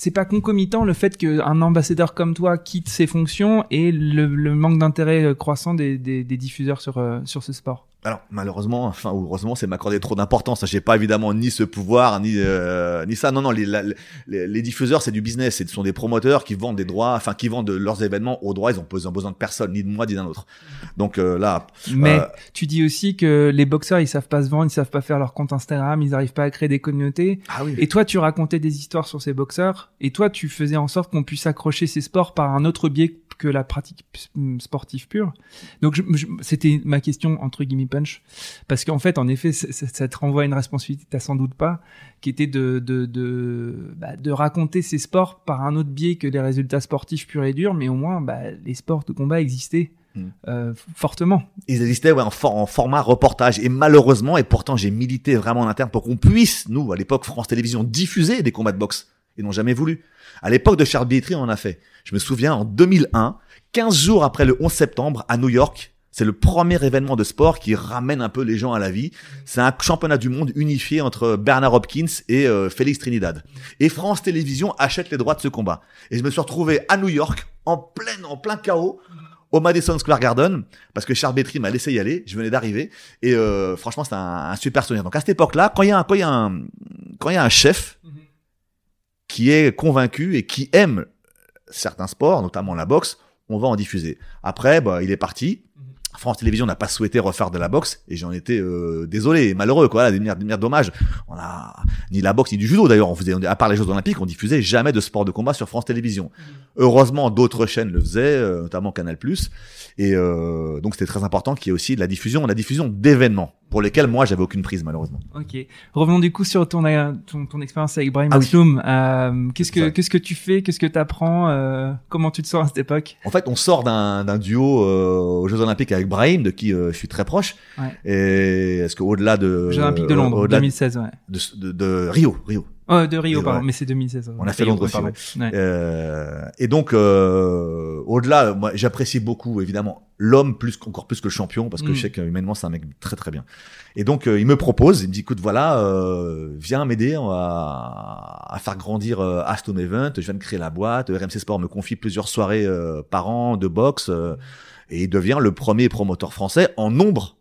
[SPEAKER 2] c'est pas concomitant le fait qu'un ambassadeur comme toi quitte ses fonctions et le, manque d'intérêt euh, croissant des, des, des diffuseurs sur euh, sur ce sport
[SPEAKER 1] Alors malheureusement, [laughs] enfin ou heureusement, c'est m'accorder trop d'importance. J'ai pas évidemment ni ce pouvoir ni euh, ni ça. Non non, les, la- les, les diffuseurs c'est du business. Ce sont des promoteurs qui vendent des droits, enfin qui vendent leurs événements aux droits. Ils ont besoin besoin de personne, ni de moi ni d'un autre. Donc euh, là,
[SPEAKER 2] Mais
[SPEAKER 1] Euh,
[SPEAKER 2] tu dis aussi que les boxeurs ils savent pas se vendre, ils savent pas faire leur compte Instagram, ils arrivent pas à créer des communautés.
[SPEAKER 1] ah oui.
[SPEAKER 2] Et toi, tu racontais des histoires sur ces boxeurs, et toi, tu faisais en sorte qu'on puisse accrocher ces sports par un autre biais que la pratique sportive pure. Donc, je- je- c'était ma question entre guillemets punch, parce qu'en fait, en effet, ça, te renvoie à une responsabilité, t'as sans doute pas, qui était de de de, bah, de raconter ces sports par un autre biais que les résultats sportifs purs et durs, mais au moins, bah, les sports de combat existaient.
[SPEAKER 1] Mm.
[SPEAKER 2] euh, fortement.
[SPEAKER 1] ils existaient ouais, en, for- en format reportage et malheureusement et pourtant j'ai milité vraiment en interne pour qu'on puisse nous à l'époque France Télévisions diffuser des combats de boxe Ils n'ont jamais voulu. À l'époque de Charles Bietri, on en a fait. Je me souviens, en 2001, 15 jours après le 11 septembre, à New York, c'est le premier événement de sport qui ramène un peu les gens à la vie. C'est un championnat du monde unifié entre Bernard Hopkins et euh, Félix Trinidad. Et France Télévisions achète les droits de ce combat. Et je me suis retrouvé à New York, en plein, en plein chaos, au Madison Square Garden, parce que Charles Bétry m'a laissé y aller. Je venais d'arriver. Et euh, franchement, c'est un, un, super souvenir. Donc à cette époque-là, quand il y a un, quand il y a un, quand il y a un chef qui est convaincu et qui aime certains sports, notamment la boxe, on va en diffuser. Après, bah, il est parti. France Télévisions n'a pas souhaité refaire de la boxe et j'en étais euh, désolé, malheureux quoi, des des dommage. On a ni la boxe ni du judo d'ailleurs, on faisait à part les Jeux olympiques, on diffusait jamais de sport de combat sur France Télévisions. Mmh. Heureusement, d'autres chaînes le faisaient, euh, notamment Canal+. Et euh, donc c'était très important qu'il y ait aussi de la diffusion, la diffusion d'événements pour lesquels moi j'avais aucune prise malheureusement.
[SPEAKER 2] Ok. Revenons du coup sur ton ton, ton expérience avec Ibrahim ah Asloum. Euh, qu'est-ce que qu'est-ce que tu fais? Qu'est-ce que tu apprends euh, Comment tu te sens à cette époque?
[SPEAKER 1] En fait, on sort d'un d'un duo euh, aux Jeux Olympiques avec Brahim, de qui euh, je suis très proche. Ouais. Et est-ce qu'au-delà de
[SPEAKER 2] Jeux Olympiques de Londres, 2016, ouais.
[SPEAKER 1] De, de, de Rio, Rio.
[SPEAKER 2] Oh, de Rio, pardon, mais c'est 2016.
[SPEAKER 1] On a fait Londres aussi. Ouais. Euh, et donc, euh, au-delà, moi, j'apprécie beaucoup, évidemment, l'homme plus encore plus que le champion, parce que mm. je sais qu'humainement, c'est un mec très très bien. Et donc, euh, il me propose, il me dit, écoute, voilà, euh, viens m'aider à, à, faire grandir euh, Aston Event. Je viens de créer la boîte. RMC Sport me confie plusieurs soirées par an de boxe, et il devient le premier promoteur français en nombre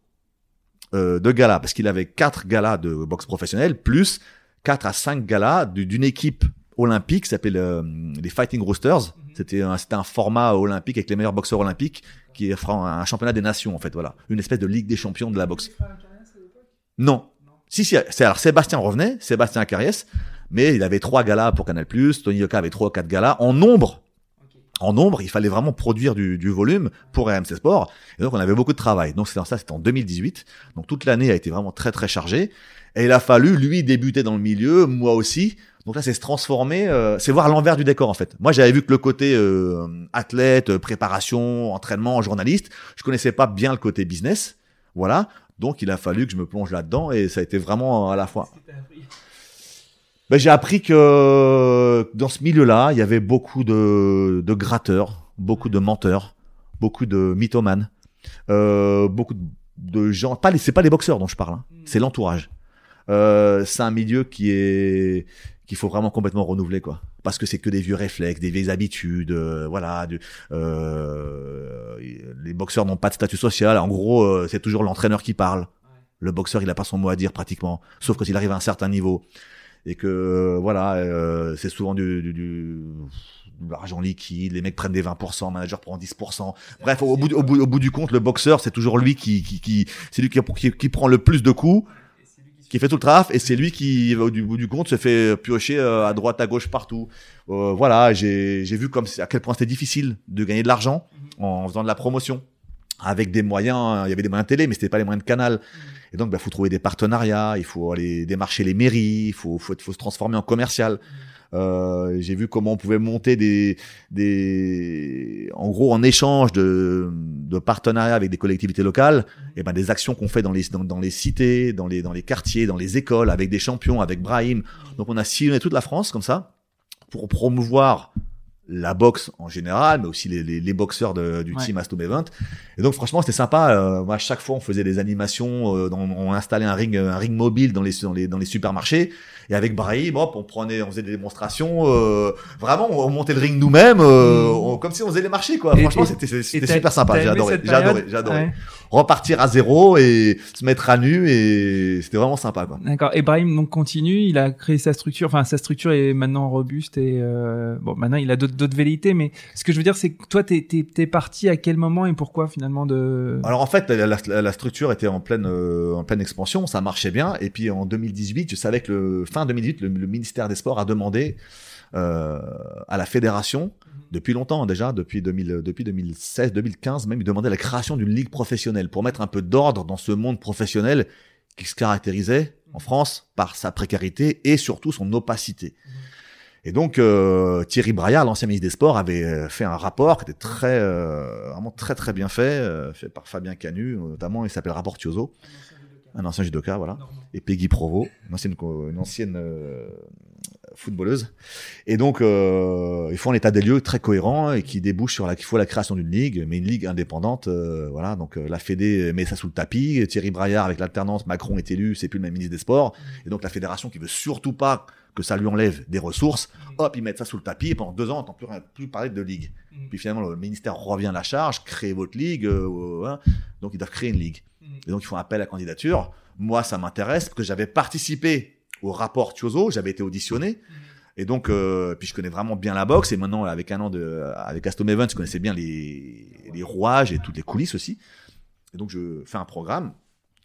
[SPEAKER 1] de galas, parce qu'il avait quatre galas de boxe professionnelle plus 4 à 5 galas d'une équipe olympique qui s'appelle euh, les Fighting Roosters. Mhm. C'était un, un format olympique avec les meilleurs boxeurs olympiques qui est un championnat des nations en fait voilà, une espèce de ligue des champions de la boxe. Non. Si si, c'est alors Sébastien revenait, Sébastien Carriès, mais il avait trois galas pour Canal+, Tony Yoka avait trois ou quatre galas en nombre. En nombre, il fallait vraiment produire du, du volume pour RMC Sport. Et donc, on avait beaucoup de travail. Donc, c'est ça, c'était en 2018. Donc, toute l'année a été vraiment très, très chargée. Et il a fallu, lui, débuter dans le milieu, moi aussi. Donc là, c'est se transformer, euh, c'est voir l'envers du décor en fait. Moi, j'avais vu que le côté euh, athlète, préparation, entraînement, journaliste, je connaissais pas bien le côté business, voilà. Donc, il a fallu que je me plonge là-dedans et ça a été vraiment à la fois. Ben, j'ai appris que dans ce milieu-là, il y avait beaucoup de, de gratteurs, beaucoup de menteurs, beaucoup de mythomanes, euh, beaucoup de gens. Pas les, c'est pas les boxeurs dont je parle, hein. Mm. c'est l'entourage. Euh, c'est un milieu qui est qu'il faut vraiment complètement renouveler quoi. Parce que c'est que des vieux réflexes des vieilles habitudes euh, voilà du, euh, les boxeurs n'ont pas de statut social. En gros euh, c'est toujours l'entraîneur qui parle. Le boxeur il a pas son mot à dire pratiquement. Sauf quand il arrive à un certain niveau et que voilà c'est souvent du, du, du l'argent liquide, les mecs prennent des 20%, le manager prend 10%. Bref, au bout, au bout, au bout du compte, le boxeur, c'est toujours lui qui, qui, qui c'est lui qui, prend le plus de coups qui fait tout le traf et c'est lui qui au bout du compte se fait piocher euh, à droite à gauche partout euh, voilà j'ai j'ai vu comme à quel point c'était difficile de gagner de l'argent mhm. en faisant de la promotion avec des moyens il y avait des moyens de télé mais c'était pas les moyens de canal mhm. et donc bah faut trouver des partenariats il faut aller démarcher les mairies il faut faut, faut se transformer en commercial mhm. Euh, j'ai vu comment on pouvait monter des, des, en gros, en échange de, de partenariats avec des collectivités locales, et ben des actions qu'on fait dans les, dans, dans, les cités, dans les, dans les quartiers, dans les écoles, avec des champions, avec Brahim. Donc on a sillonné toute la France comme ça pour promouvoir la boxe en général, mais aussi les, les, les boxeurs de, du team Astom Event. Et donc franchement c'était sympa. Euh, moi, à chaque fois on faisait des animations, euh, on installait un ring, un ring mobile dans les, dans les, dans les supermarchés. Et avec Brahim, hop, on prenait, on faisait des démonstrations. Euh, vraiment, on montait le ring nous-mêmes, euh, mm. comme si on faisait les marchés, quoi. Franchement, c'était super sympa. J'ai adoré, j'ai adoré, j'ai adoré. Repartir à zéro et se mettre à nu et c'était vraiment sympa, quoi.
[SPEAKER 2] D'accord. Et Brahim donc continue. Il a créé sa structure. Enfin, sa structure est maintenant robuste et euh, bon, maintenant il a d'autres velléités. Mais ce que je veux dire, c'est que toi, t'es es, parti à quel moment et pourquoi finalement de
[SPEAKER 1] Alors en fait, la, la, la structure était en pleine euh, en pleine expansion, ça marchait bien. Et puis en 2018, je savais que le fin 2018, le, ministère des Sports a demandé euh, à la fédération, mhm. depuis longtemps déjà, depuis, 2000, depuis 2016, 2015 même, il demandait la création d'une ligue professionnelle pour mettre un peu d'ordre dans ce monde professionnel qui se caractérisait en France par sa précarité et surtout son opacité. Mhm. Et donc euh, Thierry Braillard, l'ancien ministre des Sports, avait euh, fait un rapport qui était très, euh, vraiment très très bien fait, fait par Fabien Canu, notamment, il s'appelle rapport Tiozo. un ancien judoka, voilà, et Peggy Provo, une ancienne, une ancienne euh, footballeuse. Et donc, euh, il faut un état des lieux très cohérent et qui débouche sur la, qu'il faut la création d'une ligue, mais une ligue indépendante. euh, voilà, donc euh, la Fédé met ça sous le tapis. Thierry Braillard avec l'alternance, Macron est élu, c'est plus le même ministre des Sports. Et donc la fédération qui veut surtout pas que ça lui enlève des ressources, hop, ils mettent ça sous le tapis et pendant deux ans, on n'entend plus, plus parler de ligue. Puis finalement, le ministère revient à la charge, créez votre ligue. euh, hein. donc ils doivent créer une ligue. Et donc ils font appel à candidature. Moi, ça m'intéresse parce que j'avais participé au rapport Tiozo, j'avais été auditionné. Et donc, euh, puis je connais vraiment bien la boxe. Et maintenant, avec un an de, avec Aston Evans, je connaissais bien les, les rouages et toutes les coulisses aussi. Et donc, je fais un programme.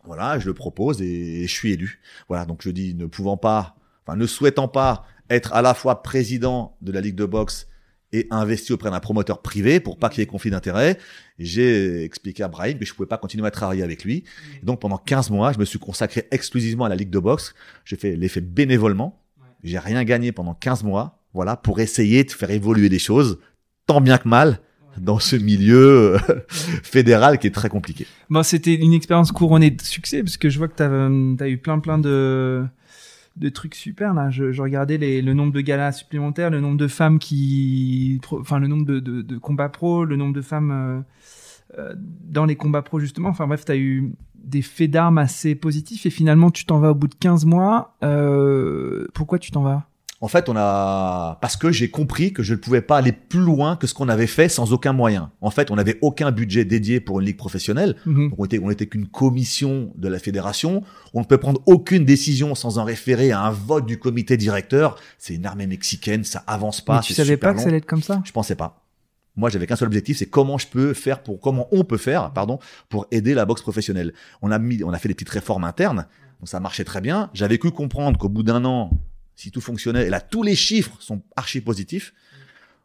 [SPEAKER 1] Voilà, je le propose et, je suis élu. Voilà, donc je dis, ne pouvant pas, enfin, ne souhaitant pas être à la fois président de la Ligue de boxe et investi auprès d'un promoteur privé pour pas qu'il y ait conflit d'intérêts, j'ai expliqué à Brahim que je pouvais pas continuer à travailler avec lui. Et donc pendant 15 mois, je me suis consacré exclusivement à la Ligue de boxe. J'ai fait l'effet bénévolement. J'ai rien gagné pendant 15 mois, voilà, pour essayer de faire évoluer les choses, tant bien que mal, dans ce milieu euh, [laughs] fédéral qui est très compliqué.
[SPEAKER 2] Bon, c'était une expérience couronnée de succès parce que je vois que tu as, eu plein plein de de trucs super là. Je, regardais le nombre de galas supplémentaires, le nombre de femmes qui, enfin le nombre de, de, combats pro, le nombre de femmes euh, euh, dans les combats pro justement. Enfin bref, tu as eu des faits d'armes assez positifs et finalement tu t'en vas au bout de 15 mois. Euh, pourquoi tu t'en vas?
[SPEAKER 1] En fait, on a parce que j'ai compris que je ne pouvais pas aller plus loin que ce qu'on avait fait sans aucun moyen. En fait, on n'avait aucun budget dédié pour une ligue professionnelle.
[SPEAKER 2] Mhm.
[SPEAKER 1] Donc, on était, on était qu'une commission de la fédération. On ne peut prendre aucune décision sans en référer à un vote du comité directeur. C'est une armée mexicaine, ça avance pas.
[SPEAKER 2] Mais tu savais
[SPEAKER 1] super
[SPEAKER 2] pas que ça allait être comme ça?
[SPEAKER 1] Je pensais pas. Moi, j'avais qu'un seul objectif, c'est comment je peux faire pour, comment on peut faire, pardon, pour aider la boxe professionnelle. On a mis, on a fait des petites réformes internes, donc ça marchait très bien. J'avais cru comprendre qu'au bout d'un an, si tout fonctionnait, et là, tous les chiffres sont archi positifs,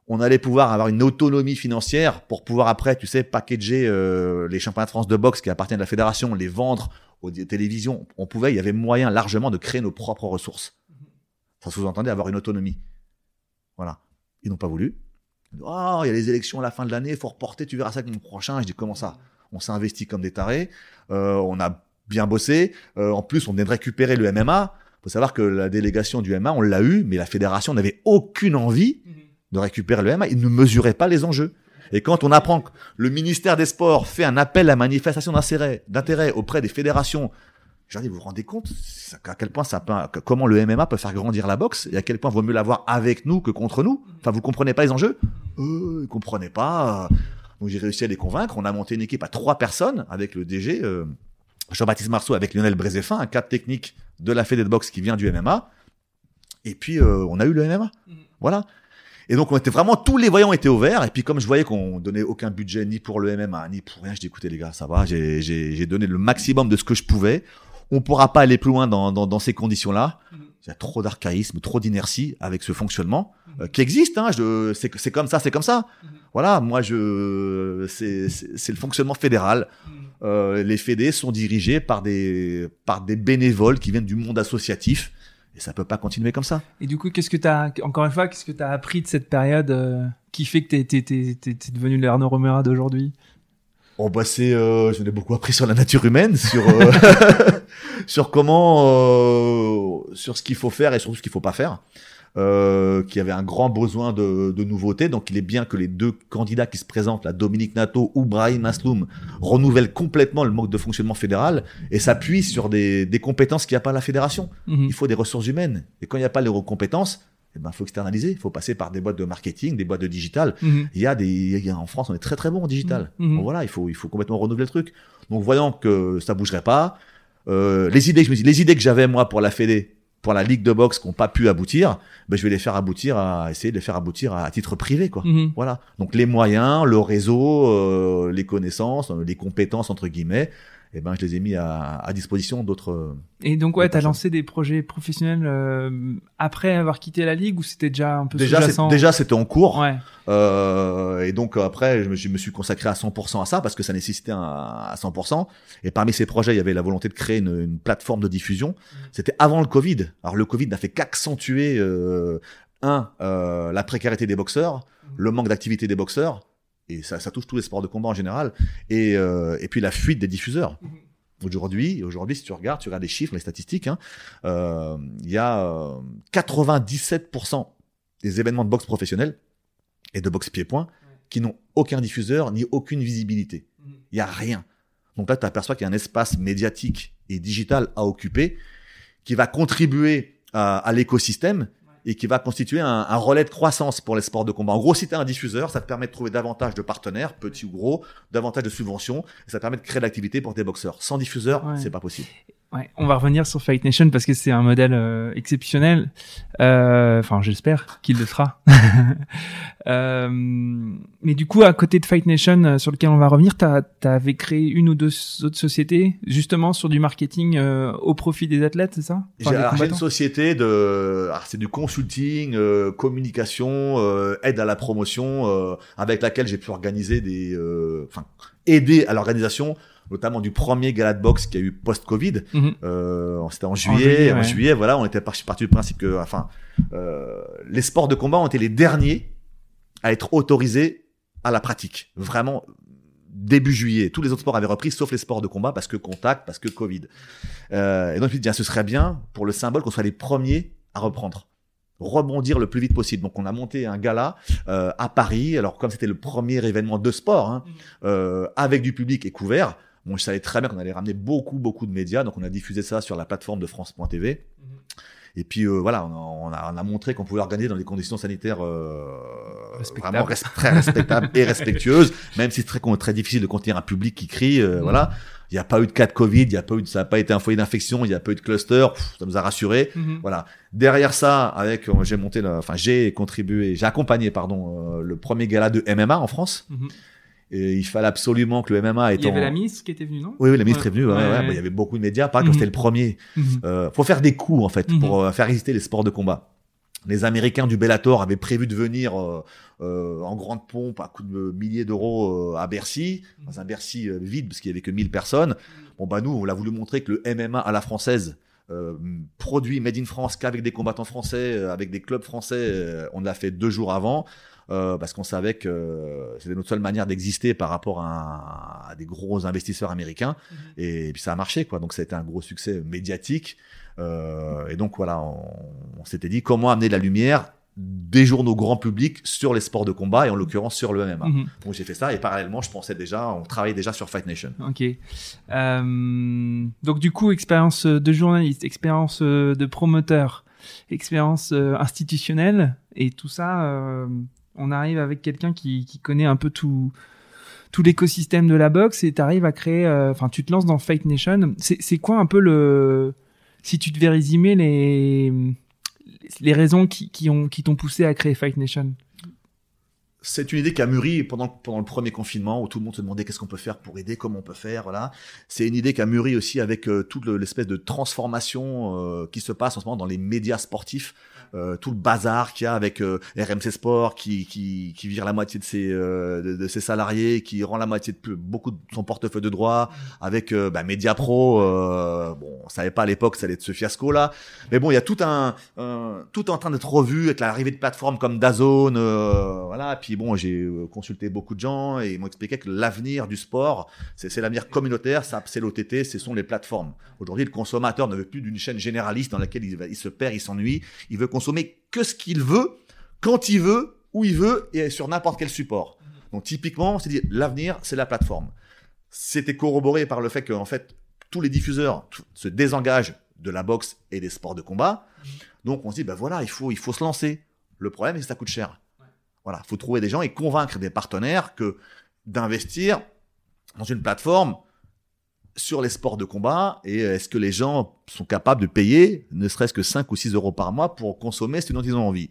[SPEAKER 1] on allait pouvoir avoir une autonomie financière pour pouvoir après, tu sais, packager euh, les championnats de France de boxe qui appartiennent à la fédération, les vendre aux télévisions. On pouvait, il y avait moyen largement de créer nos propres ressources. Ça sous-entendait avoir une autonomie. Voilà. Ils n'ont pas voulu. Oh, il y a les élections à la fin de l'année, faut reporter, tu verras ça le prochain. Je dis comment ça? On s'est investi comme des tarés, euh, on a bien bossé. Euh, en plus, on venait de récupérer le MMA. Faut savoir que la délégation du MMA, on l'a eu, mais la fédération n'avait aucune envie de récupérer le MMA. Ils ne mesuraient pas les enjeux. Et quand on apprend que le ministère des Sports fait un appel à manifestation d'intérêt auprès des fédérations, je leur dis, vous vous rendez compte à quel point ça peut, que- comment le MMA peut faire grandir la boxe et à quel point vaut mieux l'avoir avec nous que contre nous? Enfin, vous comprenez pas les enjeux? Eux, ils comprenaient pas. Donc j'ai réussi à les convaincre. On a monté une équipe à trois personnes avec le DG euh, Jean-Baptiste Marceau, avec Lionel Brézéfin, un cadre technique de la Fédé de boxe qui vient du MMA. Et puis euh, on a eu le MMA. Voilà. Et donc on était vraiment tous les voyants étaient ouverts. Et puis comme je voyais qu'on donnait aucun budget ni pour le MMA ni pour rien, je dis écoutez les gars, ça va. J'ai donné le maximum de ce que je pouvais. On pourra pas aller plus loin dans dans, dans ces conditions-là. Il y a trop d'archaïsme, trop d'inertie avec ce fonctionnement euh, qui existe. Hein, je, c'est, c'est comme ça, c'est comme ça. Voilà, moi, je, c'est, le fonctionnement fédéral. Euh, les fédés sont dirigés par des, par des bénévoles qui viennent du monde associatif. Et ça peut pas continuer comme ça.
[SPEAKER 2] Et du coup, qu'est-ce que tu as, encore une fois, qu'est-ce que tu as appris de cette période euh, qui fait que tu es, devenu l'Arnaud Romera d'aujourd'hui?
[SPEAKER 1] Bon, bah, c'est, euh, j'en ai beaucoup appris sur la nature humaine, sur, euh, [laughs] sur comment, sur ce qu'il faut faire et sur ce qu'il faut pas faire. Euh, qui avait un grand besoin de, de nouveautés. Donc, il est bien que les deux candidats qui se présentent, là, Dominique Nato ou Brahim Asloum, renouvellent complètement le mode de fonctionnement fédéral et s'appuient sur des, des compétences qu'il n'y a pas à la fédération.
[SPEAKER 2] Mhm.
[SPEAKER 1] Il faut des ressources humaines. Et quand il n'y a pas les compétences, eh ben, faut externaliser. Il faut passer par des boîtes de marketing, des boîtes de digital.
[SPEAKER 2] Mhm.
[SPEAKER 1] Il y a des, il y a- en France, on est très très bon en digital. Bon, voilà, il faut, il faut complètement renouveler le truc. Donc, voyant que ça bougerait pas, euh, les idées, que je me dis, les idées que j'avais moi pour la Fédé, pour la ligue de boxe qui n'ont pas pu aboutir, ben, je vais les faire aboutir à, essayer de les faire aboutir à, à titre privé, quoi.
[SPEAKER 2] Mhm.
[SPEAKER 1] Voilà. Donc, les moyens, le réseau, euh, les connaissances, euh, les compétences, entre guillemets, eh ben, je les ai mis à, à disposition d'autres,
[SPEAKER 2] Et donc, ouais,
[SPEAKER 1] Des
[SPEAKER 2] tu as
[SPEAKER 1] personnes.
[SPEAKER 2] lancé des projets professionnels euh, après avoir quitté la Ligue ou c'était déjà un peu
[SPEAKER 1] Déjà, déjà, c'était en cours.
[SPEAKER 2] Ouais.
[SPEAKER 1] Euh, et donc après, je me, suis, je me suis consacré à 100% à ça parce que ça nécessitait un, à 100%. Et parmi ces projets, il y avait la volonté de créer une, une plateforme de diffusion. C'était avant le Covid. Alors le Covid n'a fait qu'accentuer euh, un euh, la précarité des boxeurs, le manque d'activité des boxeurs. Et ça, ça touche tous les sports de combat en général. Et, euh, et puis la fuite des diffuseurs. Aujourd'hui, aujourd'hui, si tu regardes, tu regardes les chiffres, les statistiques, hein, euh, il y a euh, 97% des événements de boxe professionnels et de boxe pied-point qui n'ont aucun diffuseur ni aucune visibilité. Il y a rien. Donc là, tu aperçois qu'il y a un espace médiatique et digital à occuper qui va contribuer à, à l'écosystème et qui va constituer un, un, relais de croissance pour les sports de combat. En gros, si tu es un diffuseur, ça te permet de trouver davantage de partenaires, petits ou gros, davantage de subventions, et ça te permet de créer de l'activité pour tes boxeurs. Sans diffuseur,
[SPEAKER 2] Ouais.
[SPEAKER 1] c'est pas possible.
[SPEAKER 2] Ouais, on va revenir sur Fight Nation parce que c'est un modèle euh, exceptionnel. Euh, Enfin, j'espère qu'il le sera. [laughs] Euh, mais du coup, à côté de Fight Nation, euh, sur lequel on va revenir, t'as avais créé une ou deux autres sociétés, justement sur du marketing euh, au profit des athlètes, c'est ça?
[SPEAKER 1] J'ai
[SPEAKER 2] Enfin,
[SPEAKER 1] j'ai une société de, alors, c'est du consulting, euh, communication, euh, aide à la promotion, euh, avec laquelle j'ai pu organiser des, euh, enfin, aider à l'organisation, notamment du premier gala de boxe qu'il y a eu post-Covid.
[SPEAKER 2] Mhm.
[SPEAKER 1] Euh, c'était en juillet,
[SPEAKER 2] juillet,
[SPEAKER 1] en juillet, voilà, on était parti, parti du principe que, enfin, euh, les sports de combat ont été les derniers à être autorisés à la pratique. Vraiment, début juillet, tous les autres sports avaient repris, sauf les sports de combat, parce que contact, parce que Covid. Euh, et donc, je me dis, ah, ce serait bien, pour le symbole, qu'on soit les premiers à reprendre rebondir le plus vite possible. Donc on a monté un gala euh, à Paris. Alors comme c'était le premier événement de sport, hein, euh, avec du public et couvert, bon, je savais très bien qu'on allait ramener beaucoup beaucoup de médias. Donc on a diffusé ça sur la plateforme de France.tv. Et puis euh, voilà, on a, on a, on a montré qu'on pouvait organiser dans des conditions sanitaires euh, vraiment res- très respectables et respectueuses, [laughs] même si c'est très, très difficile de contenir un public qui crie. euh,
[SPEAKER 2] Mhm.
[SPEAKER 1] Voilà, il n'y a pas eu de cas de Covid, il y a pas eu, de, ça n'a pas été un foyer d'infection, il n'y a pas eu de cluster. Pff, ça nous a rassurés.
[SPEAKER 2] Mhm.
[SPEAKER 1] Voilà. Derrière ça, avec, j'ai monté, enfin, j'ai contribué, j'ai accompagné, pardon, le premier gala de MMA en France.
[SPEAKER 2] Mhm.
[SPEAKER 1] Et il fallait absolument que le MMA
[SPEAKER 2] Il y
[SPEAKER 1] étant.
[SPEAKER 2] avait la Miss qui était venue, non?
[SPEAKER 1] Oui, oui, la ministre
[SPEAKER 2] Ouais.
[SPEAKER 1] est venue. Ouais,
[SPEAKER 2] Ouais,
[SPEAKER 1] bah, il y avait beaucoup de médias. Pareil,
[SPEAKER 2] Mhm.
[SPEAKER 1] que c'était le premier.
[SPEAKER 2] Mhm.
[SPEAKER 1] Euh, faut faire des coups en fait
[SPEAKER 2] Mhm.
[SPEAKER 1] pour euh, faire résister les sports de combat. Les Américains du Bellator avaient prévu de venir euh, euh, en grande pompe à coups de milliers d'euros à Bercy, dans un Bercy vide parce qu'il y avait que 1000 personnes. Bon bah nous, on l'a voulu montrer que le MMA à la française, euh, produit made in France qu'avec des combattants français, euh, avec des clubs français, euh, on l'a fait deux jours avant. Euh, parce qu'on savait que euh, c'était notre seule manière d'exister par rapport à, à des gros investisseurs américains. Et, puis ça a marché, quoi. Donc ça a été un gros succès médiatique. Euh, et donc voilà, on, on s'était dit comment amener de la lumière des journaux grand public sur les sports de combat et en l'occurrence sur le MMA.
[SPEAKER 2] Mhm.
[SPEAKER 1] Donc j'ai fait ça et parallèlement, je pensais déjà, on travaillait déjà sur Fight Nation.
[SPEAKER 2] Ok. Euh, donc du coup, expérience de journaliste, expérience euh, de promoteur, expérience euh, institutionnelle et tout ça, euh, on arrive avec quelqu'un qui, connaît un peu tout tout l'écosystème de la boxe et t'arrives à créer, euh, enfin tu te lances dans Fight Nation. C'est quoi un peu le, si tu devais résumer les les raisons qui qui ont qui t'ont poussé à créer Fight Nation?
[SPEAKER 1] C'est une idée qui a mûri pendant, pendant le premier confinement où tout le monde se demandait qu'est-ce qu'on peut faire pour aider, comment on peut faire, voilà. C'est une idée qui a mûri aussi avec euh, toute le- l'espèce de transformation euh, qui se passe en ce moment dans les médias sportifs, euh, tout le bazar qu'il y a avec euh, RMC Sport qui, qui, qui vire la moitié de ses, euh, de, ses salariés, qui rend la moitié de beaucoup de son portefeuille de droits, avec euh, bah, Media Pro. Euh, bon, on savait pas à l'époque que ça allait être ce fiasco là, mais bon, il y a tout un, un- tout en train d'être revu avec l'arrivée de plateformes comme Dazone, euh, voilà. Puis bon, j'ai consulté beaucoup de gens et ils m'ont expliqué que l'avenir du sport, c'est l'avenir communautaire, ça, c'est l'OTT, ce sont les plateformes. Aujourd'hui, le consommateur ne veut plus d'une chaîne généraliste dans laquelle il, il se perd, il s'ennuie. Il veut consommer que ce qu'il veut, quand il veut, où il veut et sur n'importe quel support. Donc typiquement, on s'est dit l'avenir, c'est la plateforme. C'était corroboré par le fait que en fait tous les diffuseurs se désengagent de la boxe et des sports de combat. Donc on se dit ben voilà, il faut il faut se lancer. Le problème c'est que ça coûte cher. Voilà, faut trouver des gens et convaincre des partenaires que d'investir dans une plateforme sur les sports de combat et est-ce que les gens sont capables de payer ne serait-ce que 5 ou 6 euros par mois pour consommer ce dont ils ont envie?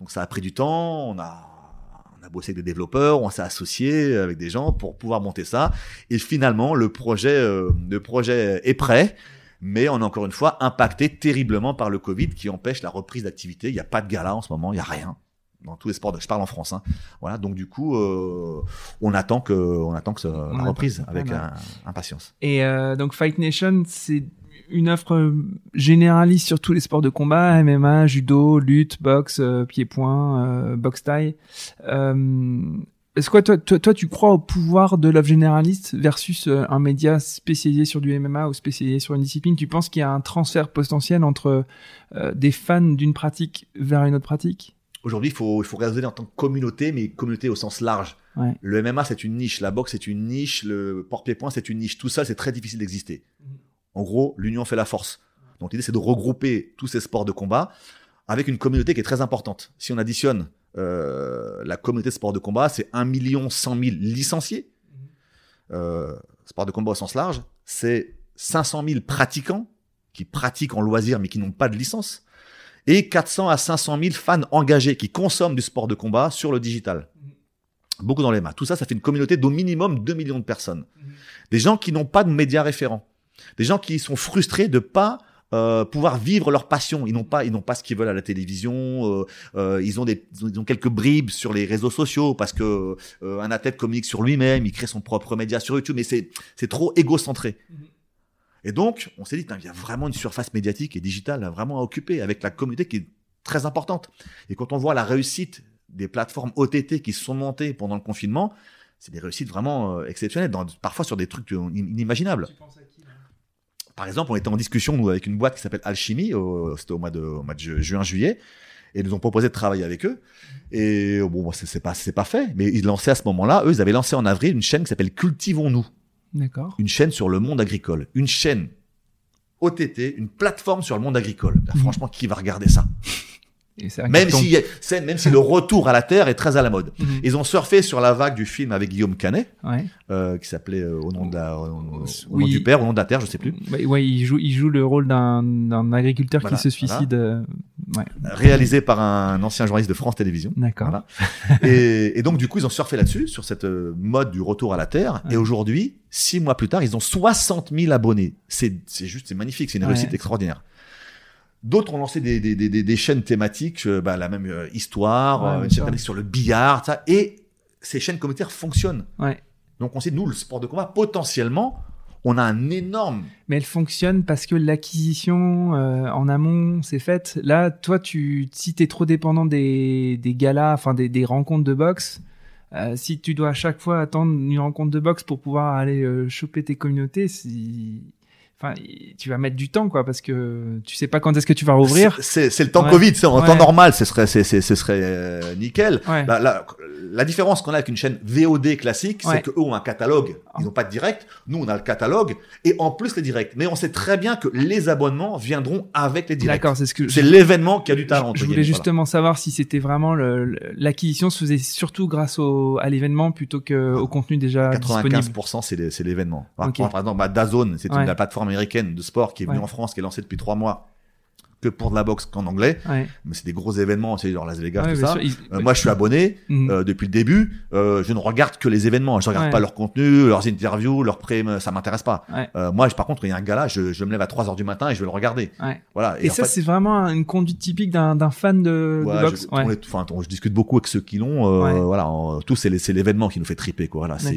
[SPEAKER 1] Donc ça a pris du temps, on a, on a bossé avec des développeurs, on s'est associé avec des gens pour pouvoir monter ça. Et finalement, le projet, euh, le projet est prêt, mais on est encore une fois impacté terriblement par le Covid qui empêche la reprise d'activité. Il n'y a pas de gala en ce moment, il n'y a rien dans tous les sports. Je parle en France. Hein. Voilà, donc du coup, euh, on attend que, on attend que ça,
[SPEAKER 2] On
[SPEAKER 1] la reprise avec
[SPEAKER 2] Voilà.
[SPEAKER 1] un- impatience.
[SPEAKER 2] Et euh, donc Fight Nation, c'est une offre euh, généraliste sur tous les sports de combat, MMA, judo, lutte, boxe, euh, pied-point, euh, boxe taille. Euh, Est-ce que toi, toi, toi, tu crois au pouvoir de l'œuvre généraliste versus un média spécialisé sur du MMA ou spécialisé sur une discipline? Tu penses qu'il y a un transfert potentiel entre euh, des fans d'une pratique vers une autre pratique?
[SPEAKER 1] Aujourd'hui, il faut, il faut raisonner en tant que communauté, mais communauté au sens large.
[SPEAKER 2] Ouais.
[SPEAKER 1] Le MMA, c'est une niche. La boxe, c'est une niche. Le porte-pied-point, c'est une niche. Tout ça, c'est très difficile d'exister. En gros, l'union fait la force. Donc l'idée, c'est de regrouper tous ces sports de combat avec une communauté qui est très importante. Si on additionne euh, la communauté de sport de combat, c'est 1 100 000 licenciés. Euh, sport de combat au sens large, c'est 500 000 pratiquants qui pratiquent en loisir mais qui n'ont pas de licence. Et 400 à 500 000 fans engagés qui consomment du sport de combat sur le digital. Beaucoup dans les mains. Tout ça, ça fait une communauté d'au minimum 2 millions de personnes. Des gens qui n'ont pas de médias référents. Des gens qui sont frustrés de pas euh, pouvoir vivre leur passion. Ils n'ont pas, ils n'ont pas ce qu'ils veulent à la télévision. Euh, euh, ils ont des, ils ont quelques bribes sur les réseaux sociaux parce que euh, un athlète communique sur lui-même, il crée son propre média sur YouTube, mais c'est, c'est trop égocentré. Et donc, on s'est dit, il y a vraiment une surface médiatique et digitale à vraiment à occuper avec la communauté qui est très importante. Et quand on voit la réussite des plateformes OTT qui se sont montées pendant le confinement, c'est des réussites vraiment euh, exceptionnelles, dans, parfois sur des trucs euh, inimaginables. Par exemple, on était en discussion nous avec une boîte qui s'appelle Alchimie, au- c'était au mois de, au mois de ju- juin-juillet, et ils nous ont proposé de travailler avec eux. Et bon, c'est pas, pas fait, mais ils lançaient à ce moment-là, eux, ils avaient lancé en avril une chaîne qui s'appelle Cultivons-nous. Une chaîne sur le monde agricole, une chaîne OTT, une plateforme sur le monde agricole. Franchement, qui va regarder ça? Même si, même si le retour à la terre est très à la mode.
[SPEAKER 2] Mhm.
[SPEAKER 1] Ils ont surfé sur la vague du film avec Guillaume Canet,
[SPEAKER 2] Ouais.
[SPEAKER 1] euh, qui s'appelait euh, au nom de la, au, au
[SPEAKER 2] Oui.
[SPEAKER 1] nom du père, au nom de la terre, je sais plus.
[SPEAKER 2] Ouais, il joue, il joue le rôle d'un, agriculteur
[SPEAKER 1] Voilà,
[SPEAKER 2] qui se suicide. euh, Ouais,
[SPEAKER 1] Réalisé par un ancien journaliste de France Télévisions.
[SPEAKER 2] d'accord.
[SPEAKER 1] Voilà. [laughs] et, et donc, du coup, ils ont surfé là-dessus, sur cette mode du retour à la Terre. Et aujourd'hui, six mois plus tard, ils ont 60 000 abonnés. C'est c'est juste, c'est magnifique, c'est une réussite extraordinaire. D'autres ont lancé des, des, des, des- des chaînes thématiques, euh, bah, la même euh, histoire,
[SPEAKER 2] Ouais,
[SPEAKER 1] euh,
[SPEAKER 2] bien
[SPEAKER 1] une
[SPEAKER 2] sûr.
[SPEAKER 1] chaîne thématique sur le billard, ça. Et ces chaînes communautaires fonctionnent.
[SPEAKER 2] Ouais.
[SPEAKER 1] Donc, on sait, nous, le sport de combat, potentiellement, on a un énorme.
[SPEAKER 2] Mais elle fonctionne parce que l'acquisition euh, en amont c'est faite. Là, toi, tu, si t'es trop dépendant des, des galas, enfin des, des rencontres de boxe, euh, si tu dois à chaque fois attendre une rencontre de boxe pour pouvoir aller euh, choper tes communautés, si... enfin, tu vas mettre du temps, quoi, parce que tu sais pas quand est-ce que tu vas rouvrir.
[SPEAKER 1] C'est le temps
[SPEAKER 2] Ouais.
[SPEAKER 1] Covid, en
[SPEAKER 2] Ouais.
[SPEAKER 1] temps normal, ce serait, ce serait euh, nickel.
[SPEAKER 2] Ouais.
[SPEAKER 1] La, la, la différence qu'on a avec une chaîne VOD classique, c'est qu'eux ont un catalogue. Ils n'ont pas de direct. Nous, on a le catalogue. Et en plus, les directs. Mais on sait très bien que les abonnements viendront avec les directs.
[SPEAKER 2] D'accord, c'est ce que
[SPEAKER 1] C'est l'événement qui a du talent.
[SPEAKER 2] Je
[SPEAKER 1] entre
[SPEAKER 2] voulais justement savoir si c'était vraiment l'acquisition se faisait surtout grâce au, à l'événement plutôt que au contenu déjà
[SPEAKER 1] voilà.
[SPEAKER 2] disponible.
[SPEAKER 1] 95% c'est l'événement. Par, exemple, bah, DAZN, c'est une- la plateforme américaine de sport qui est venue
[SPEAKER 2] Ouais.
[SPEAKER 1] en France, qui est lancée depuis trois mois, que pour de la boxe qu'en anglais.
[SPEAKER 2] Ouais.
[SPEAKER 1] Mais c'est des gros événements, c'est genre Las Vegas,
[SPEAKER 2] Ouais,
[SPEAKER 1] tout ça.
[SPEAKER 2] sûr, ils-
[SPEAKER 1] Euh, moi, je suis abonné.
[SPEAKER 2] Mhm.
[SPEAKER 1] Euh, depuis le début, euh, je ne regarde que les événements. Je regarde
[SPEAKER 2] Ouais.
[SPEAKER 1] pas leur contenu, leurs interviews, leurs pré, ça m'intéresse pas. Moi, je- par contre, il y a un gala, je, je me lève à 3 heures du matin et je vais le regarder. Voilà.
[SPEAKER 2] Et, ça,
[SPEAKER 1] fait,
[SPEAKER 2] c'est vraiment une conduite typique d'un fan de, boxe.
[SPEAKER 1] je, est- enfin, on- je discute beaucoup avec ceux qui l'ont. Voilà, en- tout c'est l'événement qui nous fait triper, quoi. Voilà, c'est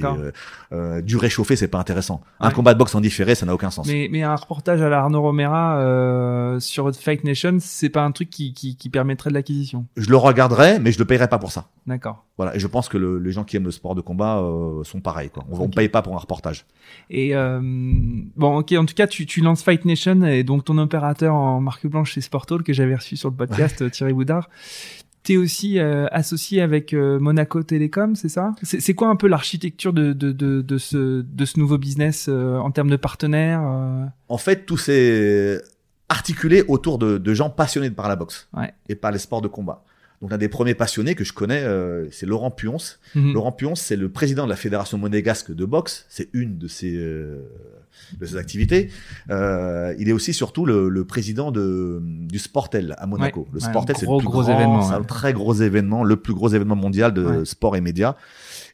[SPEAKER 1] du réchauffé, c'est pas intéressant. Un combat de boxe en différé, ça n'a aucun sens.
[SPEAKER 2] Mais, mais un reportage à la Arnaud Romera sur Fight Nation, c'est pas un truc qui, qui, qui permettrait de l'acquisition.
[SPEAKER 1] Je le regarderai, mais je le payerai pas pour ça.
[SPEAKER 2] D'accord.
[SPEAKER 1] Voilà. Et je pense que le- les gens qui aiment le sport de combat euh, sont pareils, quoi. On,
[SPEAKER 2] Ok.
[SPEAKER 1] paye pas pour un reportage.
[SPEAKER 2] Et euh, bon, ok, en tout cas, tu, tu lances Fight Nation et donc ton opérateur en marque blanche chez Sportall que j'avais reçu sur le podcast, Thierry Boudard. T'es aussi euh, associé avec Monaco Télécom, c'est ça? C'est quoi un peu l'architecture de, de, de, de, ce, de ce nouveau business en termes de partenaires
[SPEAKER 1] en fait, tout s'est articulé autour de, de gens passionnés par la boxe
[SPEAKER 2] Ouais.
[SPEAKER 1] et par les sports de combat. Donc, l'un des premiers passionnés que je connais, euh, c'est Laurent Puons.
[SPEAKER 2] Mhm.
[SPEAKER 1] Laurent Puons, c'est le président de la Fédération monégasque de boxe. C'est une de ses, euh, de ses activités. Euh, il est aussi surtout le, le président de, du Sportel à Monaco.
[SPEAKER 2] Ouais.
[SPEAKER 1] Le Sportel, c'est le plus
[SPEAKER 2] gros
[SPEAKER 1] grand,
[SPEAKER 2] événement,
[SPEAKER 1] c'est un très gros événement, le plus gros événement mondial de
[SPEAKER 2] Ouais.
[SPEAKER 1] sport et médias.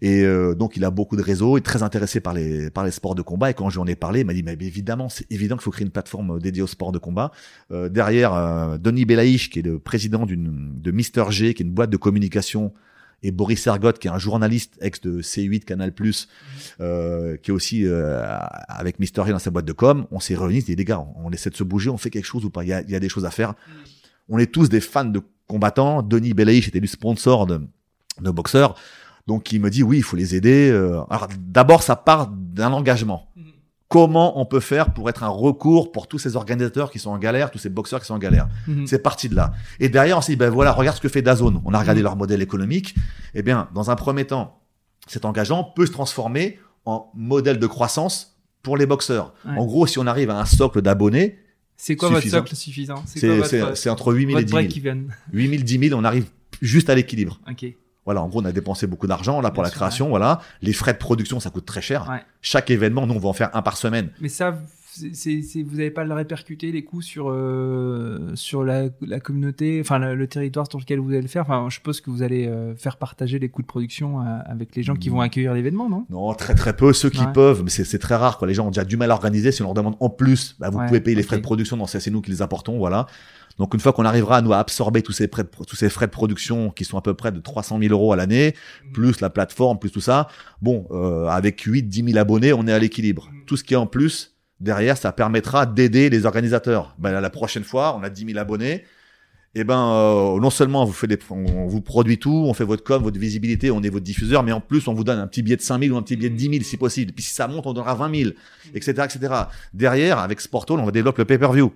[SPEAKER 1] Et euh, donc, il a beaucoup de réseaux, il est très intéressé par les, par les sports de combat. Et quand je lui en ai parlé, il m'a dit, mais évidemment, c'est évident qu'il faut créer une plateforme dédiée aux sports de combat. Euh, derrière, euh, Denis Belaïch, qui est le président d'une, de Mister G, qui est une boîte de communication, et Boris Ergot, qui est un journaliste ex de C8 Canal+, euh, qui est aussi euh, avec Mister dans sa boîte de com, on s'est réunis, on s'est dit, les gars, on essaie de se bouger, on fait quelque chose ou pas? Il y a, il y a des choses à faire. On est tous des fans de combattants. Denis Belaïch était du sponsor de, de boxeurs. Donc il me dit oui, il faut les aider. euh. Alors d'abord, ça part d'un engagement.
[SPEAKER 2] Mhm.
[SPEAKER 1] Comment on peut faire pour être un recours pour tous ces organisateurs qui sont en galère, tous ces boxeurs qui sont en galère
[SPEAKER 2] Mhm.
[SPEAKER 1] C'est parti de là. Et derrière, on s'est dit, ben voilà, regarde ce que fait Dazone. On a regardé
[SPEAKER 2] Mhm.
[SPEAKER 1] leur modèle économique. Eh bien, dans un premier temps, cet engageant peut se transformer en modèle de croissance pour les boxeurs.
[SPEAKER 2] Ouais.
[SPEAKER 1] En gros, si on arrive à un socle d'abonnés,
[SPEAKER 2] C'est quoi votre socle suffisant? C'est
[SPEAKER 1] entre 8000 et
[SPEAKER 2] votre
[SPEAKER 1] 10 000.
[SPEAKER 2] break-even
[SPEAKER 1] 8000, 10 000, on arrive juste à l'équilibre. Voilà, en gros, on a dépensé beaucoup d'argent là pour
[SPEAKER 2] Bien
[SPEAKER 1] la
[SPEAKER 2] sûr,
[SPEAKER 1] création. Voilà, les frais de production, ça coûte très cher.
[SPEAKER 2] Ouais.
[SPEAKER 1] Chaque événement, nous, on va en faire un par semaine.
[SPEAKER 2] Mais ça, c'est, c'est- vous n'avez pas le répercuter les coûts sur euh, sur la, la communauté, enfin le, le territoire sur lequel vous allez le faire? Enfin, je suppose que vous allez euh, faire partager les coûts de production euh, avec les gens qui vont accueillir l'événement, non?
[SPEAKER 1] Non, très très peu. Ceux qui
[SPEAKER 2] Ouais.
[SPEAKER 1] peuvent, mais c'est c'est très rare. Quoi. Les gens ont déjà du mal à organiser. Si on leur demande en plus, bah, vous
[SPEAKER 2] Ouais,
[SPEAKER 1] pouvez payer les
[SPEAKER 2] ok.
[SPEAKER 1] frais de production. Non, c'est c'est nous qui les apportons. Voilà. Donc une fois qu'on arrivera à nous absorber tous ces, frais de, tous ces frais de production qui sont à peu près de 300 000 euros à l'année, plus la plateforme, plus tout ça, bon, euh, avec 8, 10 000 abonnés, on est à l'équilibre.
[SPEAKER 2] Mm.
[SPEAKER 1] Tout ce qui est en plus, derrière, ça permettra d'aider les organisateurs. Ben, la prochaine fois, on a 10 000 abonnés. Et ben, euh, non seulement on vous fait des, on vous produit tout, on fait votre com, votre visibilité, on est votre diffuseur, mais en plus on vous donne un petit billet de 5 000 ou un petit billet de 10 000 si possible. Puis si ça monte, on donnera 20 000, etc., etc. Derrière, avec Sportall, on va développer le pay-per-view.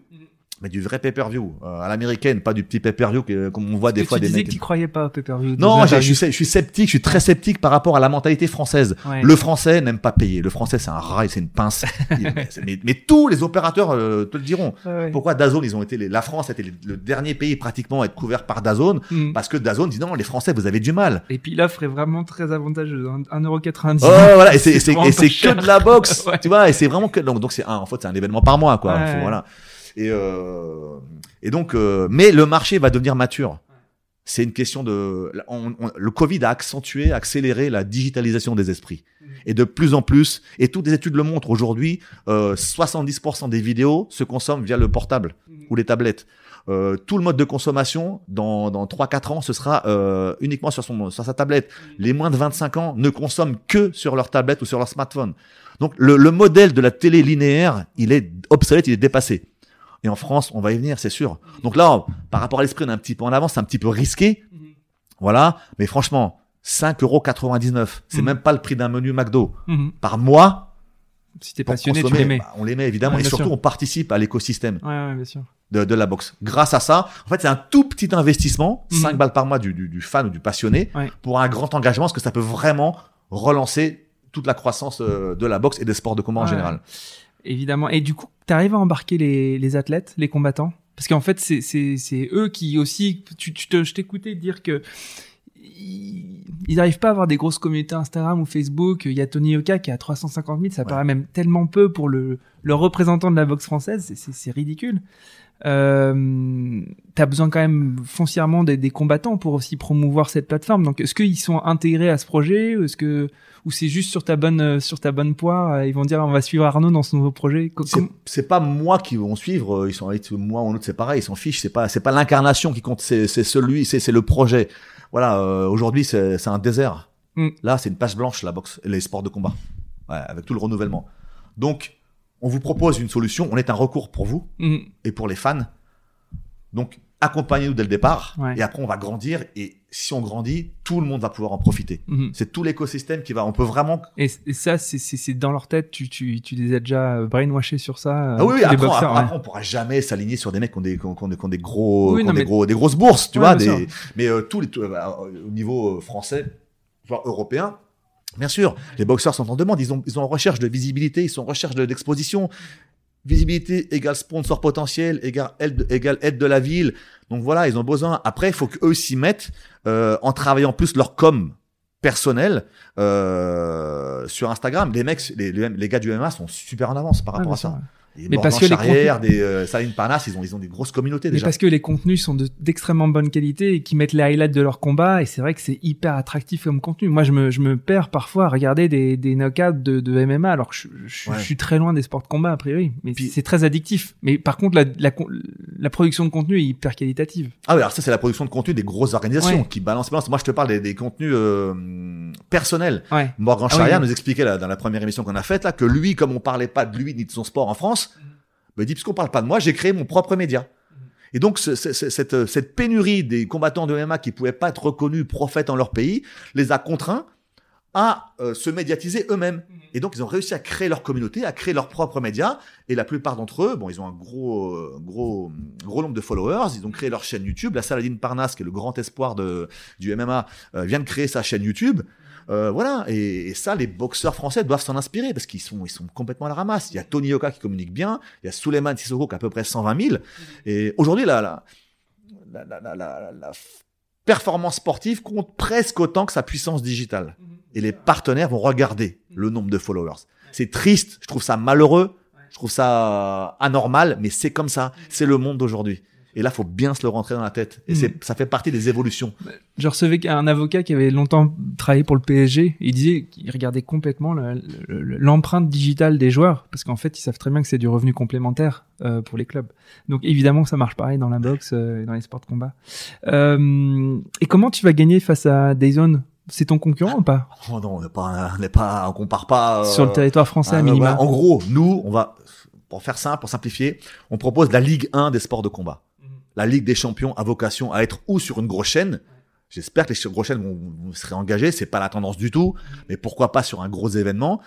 [SPEAKER 1] Mais du vrai pay-per-view, euh, à l'américaine, pas du petit pay-per-view que- comme on voit des
[SPEAKER 2] Et
[SPEAKER 1] fois
[SPEAKER 2] tu
[SPEAKER 1] des
[SPEAKER 2] disais
[SPEAKER 1] mecs.
[SPEAKER 2] que tu croyais pas au pay-per-view.
[SPEAKER 1] Non, je suis, je suis sceptique, je suis très sceptique par rapport à la mentalité française.
[SPEAKER 2] Ouais.
[SPEAKER 1] Le français n'aime pas payer. Le français, c'est un rail, c'est une pince. [laughs] mais, tous les opérateurs euh, te le diront.
[SPEAKER 2] Ouais.
[SPEAKER 1] Pourquoi Dazone, ils ont été les- la France était les- le dernier pays pratiquement à être couvert par Dazone?
[SPEAKER 2] Mm.
[SPEAKER 1] parce que Dazone dit non, les Français, vous avez du mal.
[SPEAKER 2] Et puis l'offre est vraiment très avantageuse. hein. 1,99€.
[SPEAKER 1] Oh, voilà, et c'est et [laughs] et que de la boxe, [laughs]
[SPEAKER 2] Ouais.
[SPEAKER 1] tu vois, et c'est vraiment que donc donc c'est un en fait c'est un événement par mois quoi, Faut- voilà. Et euh, et donc euh, mais le marché va devenir mature. C'est une question de on- on- le Covid a accentué, accéléré la digitalisation des esprits. Et de plus en plus, et toutes les études le montrent aujourd'hui, euh, 70% des vidéos se consomment via le portable ou les tablettes. Euh, tout le mode de consommation, dans, dans 3-4 ans, ce sera euh, uniquement sur, son, sur sa tablette. Les moins de 25 ans ne consomment que sur leur tablette ou sur leur smartphone. Donc le, le modèle de la télé linéaire, il est obsolète, il est dépassé. Et en France, on va y venir, c'est sûr. Donc là, on- par rapport à l'esprit, on est un petit peu en avance, c'est un petit peu risqué. Voilà. Mais franchement, 5,99€, c'est
[SPEAKER 2] Mhm.
[SPEAKER 1] même pas le prix d'un menu McDo.
[SPEAKER 2] Mhm.
[SPEAKER 1] Par mois,
[SPEAKER 2] Si t'es passionné, tu les mets.
[SPEAKER 1] bah, on les met évidemment.
[SPEAKER 2] Ouais,
[SPEAKER 1] et surtout,
[SPEAKER 2] sûr.
[SPEAKER 1] on participe à l'écosystème
[SPEAKER 2] Ouais, ouais, bien sûr.
[SPEAKER 1] de, de la boxe. Grâce à ça, en fait, c'est un tout petit investissement,
[SPEAKER 2] Mhm.
[SPEAKER 1] 5 balles par mois du, du, du fan ou du passionné,
[SPEAKER 2] Ouais.
[SPEAKER 1] pour un grand engagement, parce que ça peut vraiment relancer toute la croissance euh, de la boxe et des sports de combat en général.
[SPEAKER 2] Évidemment. Et du coup, tu arrives à embarquer les, les athlètes, les combattants? Parce qu'en fait, c'est- c'est c'est eux qui aussi. Tu, tu te, je t'écoutais dire que ils n'arrivent pas à avoir des grosses communautés Instagram ou Facebook. Il y a Tony Yoka qui a 350 000, ça
[SPEAKER 1] Ouais.
[SPEAKER 2] paraît même tellement peu pour le, le représentant de la boxe française. C'est- C'est c'est ridicule. Euh, T'as besoin quand même foncièrement des, des combattants pour aussi promouvoir cette plateforme. Donc, est-ce qu'ils sont intégrés à ce projet ou est-ce que ou c'est juste sur ta bonne euh, sur ta bonne poire euh, Ils vont dire on va suivre Arnaud dans ce nouveau projet?
[SPEAKER 1] C'est- pas moi qui vont suivre, euh, ils sont avec moi ou un autre, c'est pareil, ils s'en fichent. C'est pas, c'est pas l'incarnation qui compte, c'est c'est celui, c'est c'est le projet. Voilà, euh, aujourd'hui c'est c'est un désert.
[SPEAKER 2] Mm.
[SPEAKER 1] Là, c'est une page blanche la boxe, les sports de combat, ouais, avec tout le renouvellement. Donc, on vous propose une solution, on est un recours pour vous
[SPEAKER 2] Mhm.
[SPEAKER 1] et pour les fans. Donc, accompagnez-nous dès le départ,
[SPEAKER 2] Ouais.
[SPEAKER 1] et après on va grandir. Et si on grandit, tout le monde va pouvoir en profiter.
[SPEAKER 2] Mhm.
[SPEAKER 1] C'est tout l'écosystème qui va. On peut vraiment.
[SPEAKER 2] Et, et ça, c'est- c'est c'est dans leur tête. Tu, tu, tu les as déjà euh, brainwashés sur ça. euh,
[SPEAKER 1] Ah oui, après,
[SPEAKER 2] boxeurs,
[SPEAKER 1] après,
[SPEAKER 2] ouais.
[SPEAKER 1] après, on pourra jamais s'aligner sur des mecs qui ont des, qui ont, qui ont des, gros,
[SPEAKER 2] Oui,
[SPEAKER 1] qui ont
[SPEAKER 2] non,
[SPEAKER 1] des
[SPEAKER 2] mais-
[SPEAKER 1] gros, des grosses bourses, tu
[SPEAKER 2] Ouais,
[SPEAKER 1] vois. Des, mais euh, tous les, tout- euh, au niveau français, voire européen, bien sûr, les boxeurs sont en demande. Ils ont, ils ont en recherche de visibilité, ils sont en recherche de- d'exposition. Visibilité égale sponsor potentiel, égale aide, égale aide de la ville. Donc voilà, ils ont besoin. Après, il faut qu'eux s'y mettent euh, en travaillant plus leur com personnel euh, sur Instagram. Les mecs, les, les, gars du MMA sont super en avance par rapport à ça. Des
[SPEAKER 2] Mais parce que les
[SPEAKER 1] Charrière, des euh, Saline Parnasse, ils ont, ils ont des grosses communautés
[SPEAKER 2] Mais
[SPEAKER 1] déjà.
[SPEAKER 2] parce que les contenus sont de- d'extrêmement bonne qualité et qui mettent les highlights de leur combat et c'est vrai que c'est hyper attractif comme contenu. Moi, je me, je me perds parfois à regarder des, des knockouts de, de MMA alors que je, je-
[SPEAKER 1] Ouais.
[SPEAKER 2] je suis très loin des sports de combat a priori. Mais c'est très addictif. Mais par contre, la, la, la production de contenu est hyper qualitative.
[SPEAKER 1] Ah oui, alors ça c'est la production de contenu des grosses organisations
[SPEAKER 2] Ouais.
[SPEAKER 1] qui balancent, balancent. Moi je te parle des, des contenus euh, personnels.
[SPEAKER 2] Ouais.
[SPEAKER 1] Morgan
[SPEAKER 2] Ah oui,
[SPEAKER 1] Charrière
[SPEAKER 2] oui.
[SPEAKER 1] nous expliquait là, dans la première émission qu'on a faite là que lui, comme on parlait pas de lui ni de son sport en France, il dit puisqu'on parle pas de moi, j'ai créé mon propre média. Et donc ce- cette, pénurie des combattants de MMA qui pouvaient pas être reconnus prophètes en leur pays les a contraints à euh, se médiatiser eux-mêmes. Et donc, ils ont réussi à créer leur communauté, à créer leurs propres médias. Et la plupart d'entre eux, bon, ils ont un gros, euh, gros, gros nombre de followers. Ils ont créé leur chaîne YouTube. La Saladine Parnasse, qui est le grand espoir de, du MMA, euh, vient de créer sa chaîne YouTube. Euh, voilà, et, et ça, les boxeurs français doivent s'en inspirer parce qu'ils sont, ils sont complètement à la ramasse. Il y a Tony Yoka qui communique bien, il y a Suleiman Sissoko qui a à peu près 120 000. Et aujourd'hui, la, la, la, la, performance sportive compte presque autant que sa puissance digitale. Et les partenaires vont regarder le nombre de followers. C'est triste, je trouve ça malheureux, je trouve ça anormal, mais c'est comme ça, c'est le monde d'aujourd'hui. Et là, faut bien se le rentrer dans la tête. Et c'est, ça fait partie des évolutions.
[SPEAKER 2] Je recevais un avocat qui avait longtemps travaillé pour le PSG. Il disait qu'il regardait complètement le- le- l'empreinte digitale des joueurs parce qu'en fait, ils savent très bien que c'est du revenu complémentaire euh, pour les clubs. Donc évidemment, ça marche pareil dans la boxe euh, et dans les sports de combat. Euh, et comment tu vas gagner face à Dayzone C'est ton concurrent ou pas?
[SPEAKER 1] Oh non, on n'est pas, on n'est pas, on compare pas. euh,
[SPEAKER 2] sur le territoire français à
[SPEAKER 1] ouais,
[SPEAKER 2] minima.
[SPEAKER 1] En gros, nous, on va, pour faire simple, pour simplifier, on propose la Ligue 1 des sports de combat. La Ligue des champions a vocation à être ou sur une grosse chaîne. J'espère que les grosses chaînes vont, vont se réengager. C'est pas la tendance du tout. Mais pourquoi pas sur un gros événement?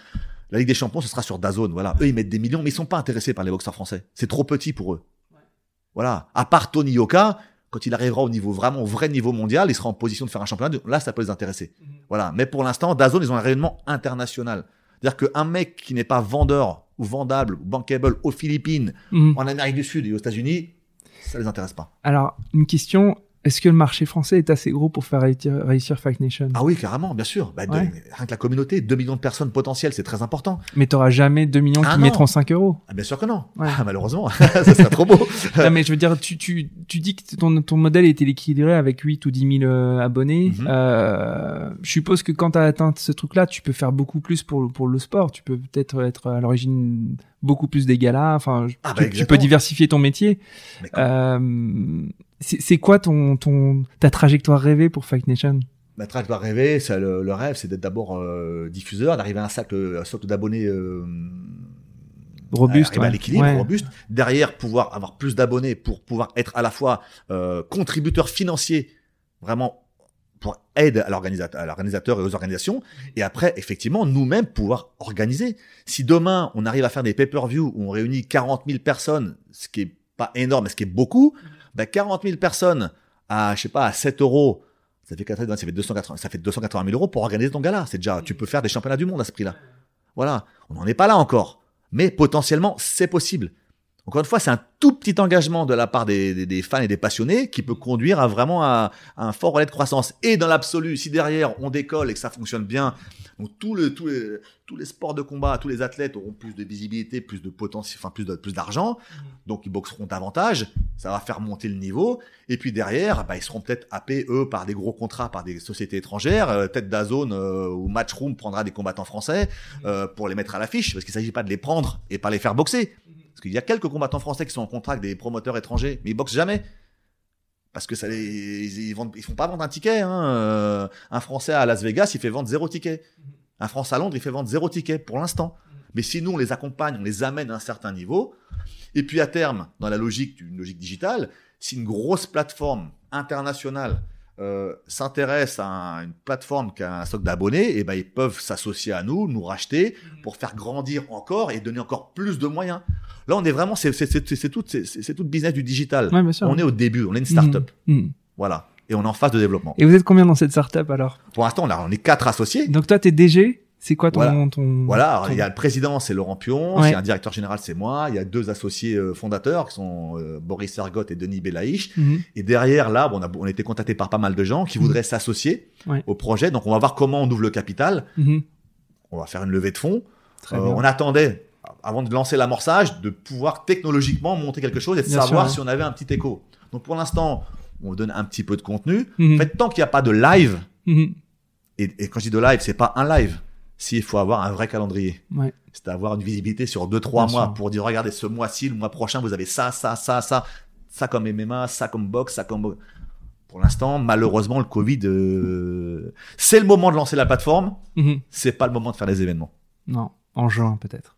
[SPEAKER 1] La Ligue des champions, ce sera sur Dazone. Voilà. Eux, ils mettent des millions, mais ils sont pas intéressés par les boxeurs français. C'est trop petit pour eux. Voilà. À part Tony Yoka, quand il arrivera au niveau vraiment au vrai niveau mondial, il sera en position de faire un championnat. Là, ça peut les intéresser. Voilà. Mais pour l'instant, Dazone, ils ont un rayonnement international. C'est-à-dire qu'un mec qui n'est pas vendeur ou vendable ou bankable aux Philippines,
[SPEAKER 2] Mhm.
[SPEAKER 1] en Amérique du Sud et aux États-Unis, ça les intéresse pas.
[SPEAKER 2] Alors, une question. Est-ce que le marché français est assez gros pour faire réussir, Fight Nation
[SPEAKER 1] Ah oui, carrément, bien sûr. Bah, de-
[SPEAKER 2] Ouais.
[SPEAKER 1] rien que la communauté, 2 millions de personnes potentielles, c'est très important.
[SPEAKER 2] Mais t'auras jamais 2 millions
[SPEAKER 1] Ah
[SPEAKER 2] qui
[SPEAKER 1] non.
[SPEAKER 2] mettront 5 euros.
[SPEAKER 1] Ah, bien sûr que non.
[SPEAKER 2] Ouais.
[SPEAKER 1] Ah, malheureusement, [laughs] ça serait trop beau.
[SPEAKER 2] non, mais je veux dire, tu, tu, tu dis que ton, ton modèle était équilibré avec 8 ou 10 000 euh, abonnés.
[SPEAKER 1] Mhm.
[SPEAKER 2] Euh, je suppose que quand tu as atteint ce truc-là, tu peux faire beaucoup plus pour, pour le sport. Tu peux peut-être être à l'origine beaucoup plus des galas. Enfin,
[SPEAKER 1] Ah,
[SPEAKER 2] tu,
[SPEAKER 1] bah,
[SPEAKER 2] tu peux diversifier ton métier. Euh, c'est quoi ton, ton, ta trajectoire rêvée pour Fight Nation?
[SPEAKER 1] Ma traque doit rêver, c'est le, le rêve, c'est d'être d'abord euh, diffuseur, d'arriver à un cercle, un socle d'abonnés euh,
[SPEAKER 2] Robuste.
[SPEAKER 1] arriver à
[SPEAKER 2] ouais.
[SPEAKER 1] l'équilibre,
[SPEAKER 2] Ouais.
[SPEAKER 1] robuste. Derrière, pouvoir avoir plus d'abonnés pour pouvoir être à la fois euh, contributeur financier, vraiment pour aide à l'organisateur, à l'organisateur et aux organisations. Et après, effectivement, nous-mêmes pouvoir organiser. Si demain on arrive à faire des pay-per-view où on réunit 40 000 personnes, ce qui est pas énorme, mais ce qui est beaucoup, ben 40 000 personnes à, je sais pas, à 7 euros. Ça fait 80, ça fait 280, ça fait 280 000 euros pour organiser ton gala. C'est déjà, tu peux faire des championnats du monde à ce prix-là. Voilà. On n'en est pas là encore. Mais potentiellement, c'est possible. Encore une fois, c'est un tout petit engagement de la part des, des- des fans et des passionnés qui peut conduire à vraiment à, à un fort relais de croissance. Et dans l'absolu, si derrière on décolle et que ça fonctionne bien, donc tout le, tous les, tous les sports de combat, tous les athlètes auront plus de visibilité, plus de potentiel, enfin plus de, plus d'argent, donc ils boxeront davantage, ça va faire monter le niveau. Et puis derrière, bah, ils seront peut-être happés eux par des gros contrats, par des sociétés étrangères, euh, peut-être Dazone euh, ou Matchroom prendra des combattants français euh, pour les mettre à l'affiche, parce qu'il s'agit pas de les prendre et pas les faire boxer. Qu'il y a quelques combattants français qui sont en contrat avec des promoteurs étrangers, mais ils boxent jamais. Parce que ça les, ils, ils ils font pas vendre un ticket. Hein. Euh, Un Français à Las Vegas, il fait vendre zéro ticket. Un Français à Londres, il fait vendre zéro ticket pour l'instant. Mais si nous, on les accompagne, on les amène à un certain niveau, et puis à terme, dans la logique d'une logique digitale, si une grosse plateforme internationale euh, s'intéresse à un- une plateforme qui a un stock d'abonnés, et ben ils peuvent s'associer à nous, nous racheter pour faire grandir encore et donner encore plus de moyens. Là, on est vraiment, c'est tout, c'est tout le business du digital.
[SPEAKER 2] Ouais, bien sûr.
[SPEAKER 1] On est au début, on est une start-up,
[SPEAKER 2] Mhm. Mhm.
[SPEAKER 1] voilà, et on est en phase de développement.
[SPEAKER 2] Et vous êtes combien dans cette startup alors?
[SPEAKER 1] Pour l'instant, on est quatre associés.
[SPEAKER 2] Donc toi, t'es DG. C'est quoi ton,
[SPEAKER 1] Voilà.
[SPEAKER 2] ton
[SPEAKER 1] Voilà,
[SPEAKER 2] ton-
[SPEAKER 1] il y a le président, c'est Laurent Pion,
[SPEAKER 2] Ouais.
[SPEAKER 1] il y a un directeur général, c'est moi, il y a deux associés euh, fondateurs qui sont euh, Boris Ergot et Denis Belaïch.
[SPEAKER 2] Mhm.
[SPEAKER 1] Et derrière, là, bon, on a, on a été contacté par pas mal de gens qui
[SPEAKER 2] Mhm.
[SPEAKER 1] voudraient s'associer
[SPEAKER 2] Ouais.
[SPEAKER 1] au projet. Donc, on va voir comment on ouvre le capital.
[SPEAKER 2] Mhm.
[SPEAKER 1] On va faire une levée de fonds. Euh, on attendait, avant de lancer l'amorçage, de pouvoir technologiquement monter quelque chose et de
[SPEAKER 2] Bien
[SPEAKER 1] savoir
[SPEAKER 2] sûr,
[SPEAKER 1] si on avait un petit écho. Donc, pour l'instant, on donne un petit peu de contenu. En fait, tant qu'il n'y a pas de live, et, et quand je dis de live, c'est pas un live. S'il faut avoir un vrai calendrier.
[SPEAKER 2] Ouais.
[SPEAKER 1] C'est avoir une visibilité sur deux, trois
[SPEAKER 2] Bien
[SPEAKER 1] mois
[SPEAKER 2] sûr.
[SPEAKER 1] pour dire, regardez, ce mois-ci, le mois prochain, vous avez ça, ça, ça, ça, ça comme MMA, ça comme boxe, ça comme... Pour l'instant, malheureusement, le Covid, euh, c'est le moment de lancer la plateforme,
[SPEAKER 2] Mhm.
[SPEAKER 1] c'est pas le moment de faire des événements.
[SPEAKER 2] Non, en juin peut-être.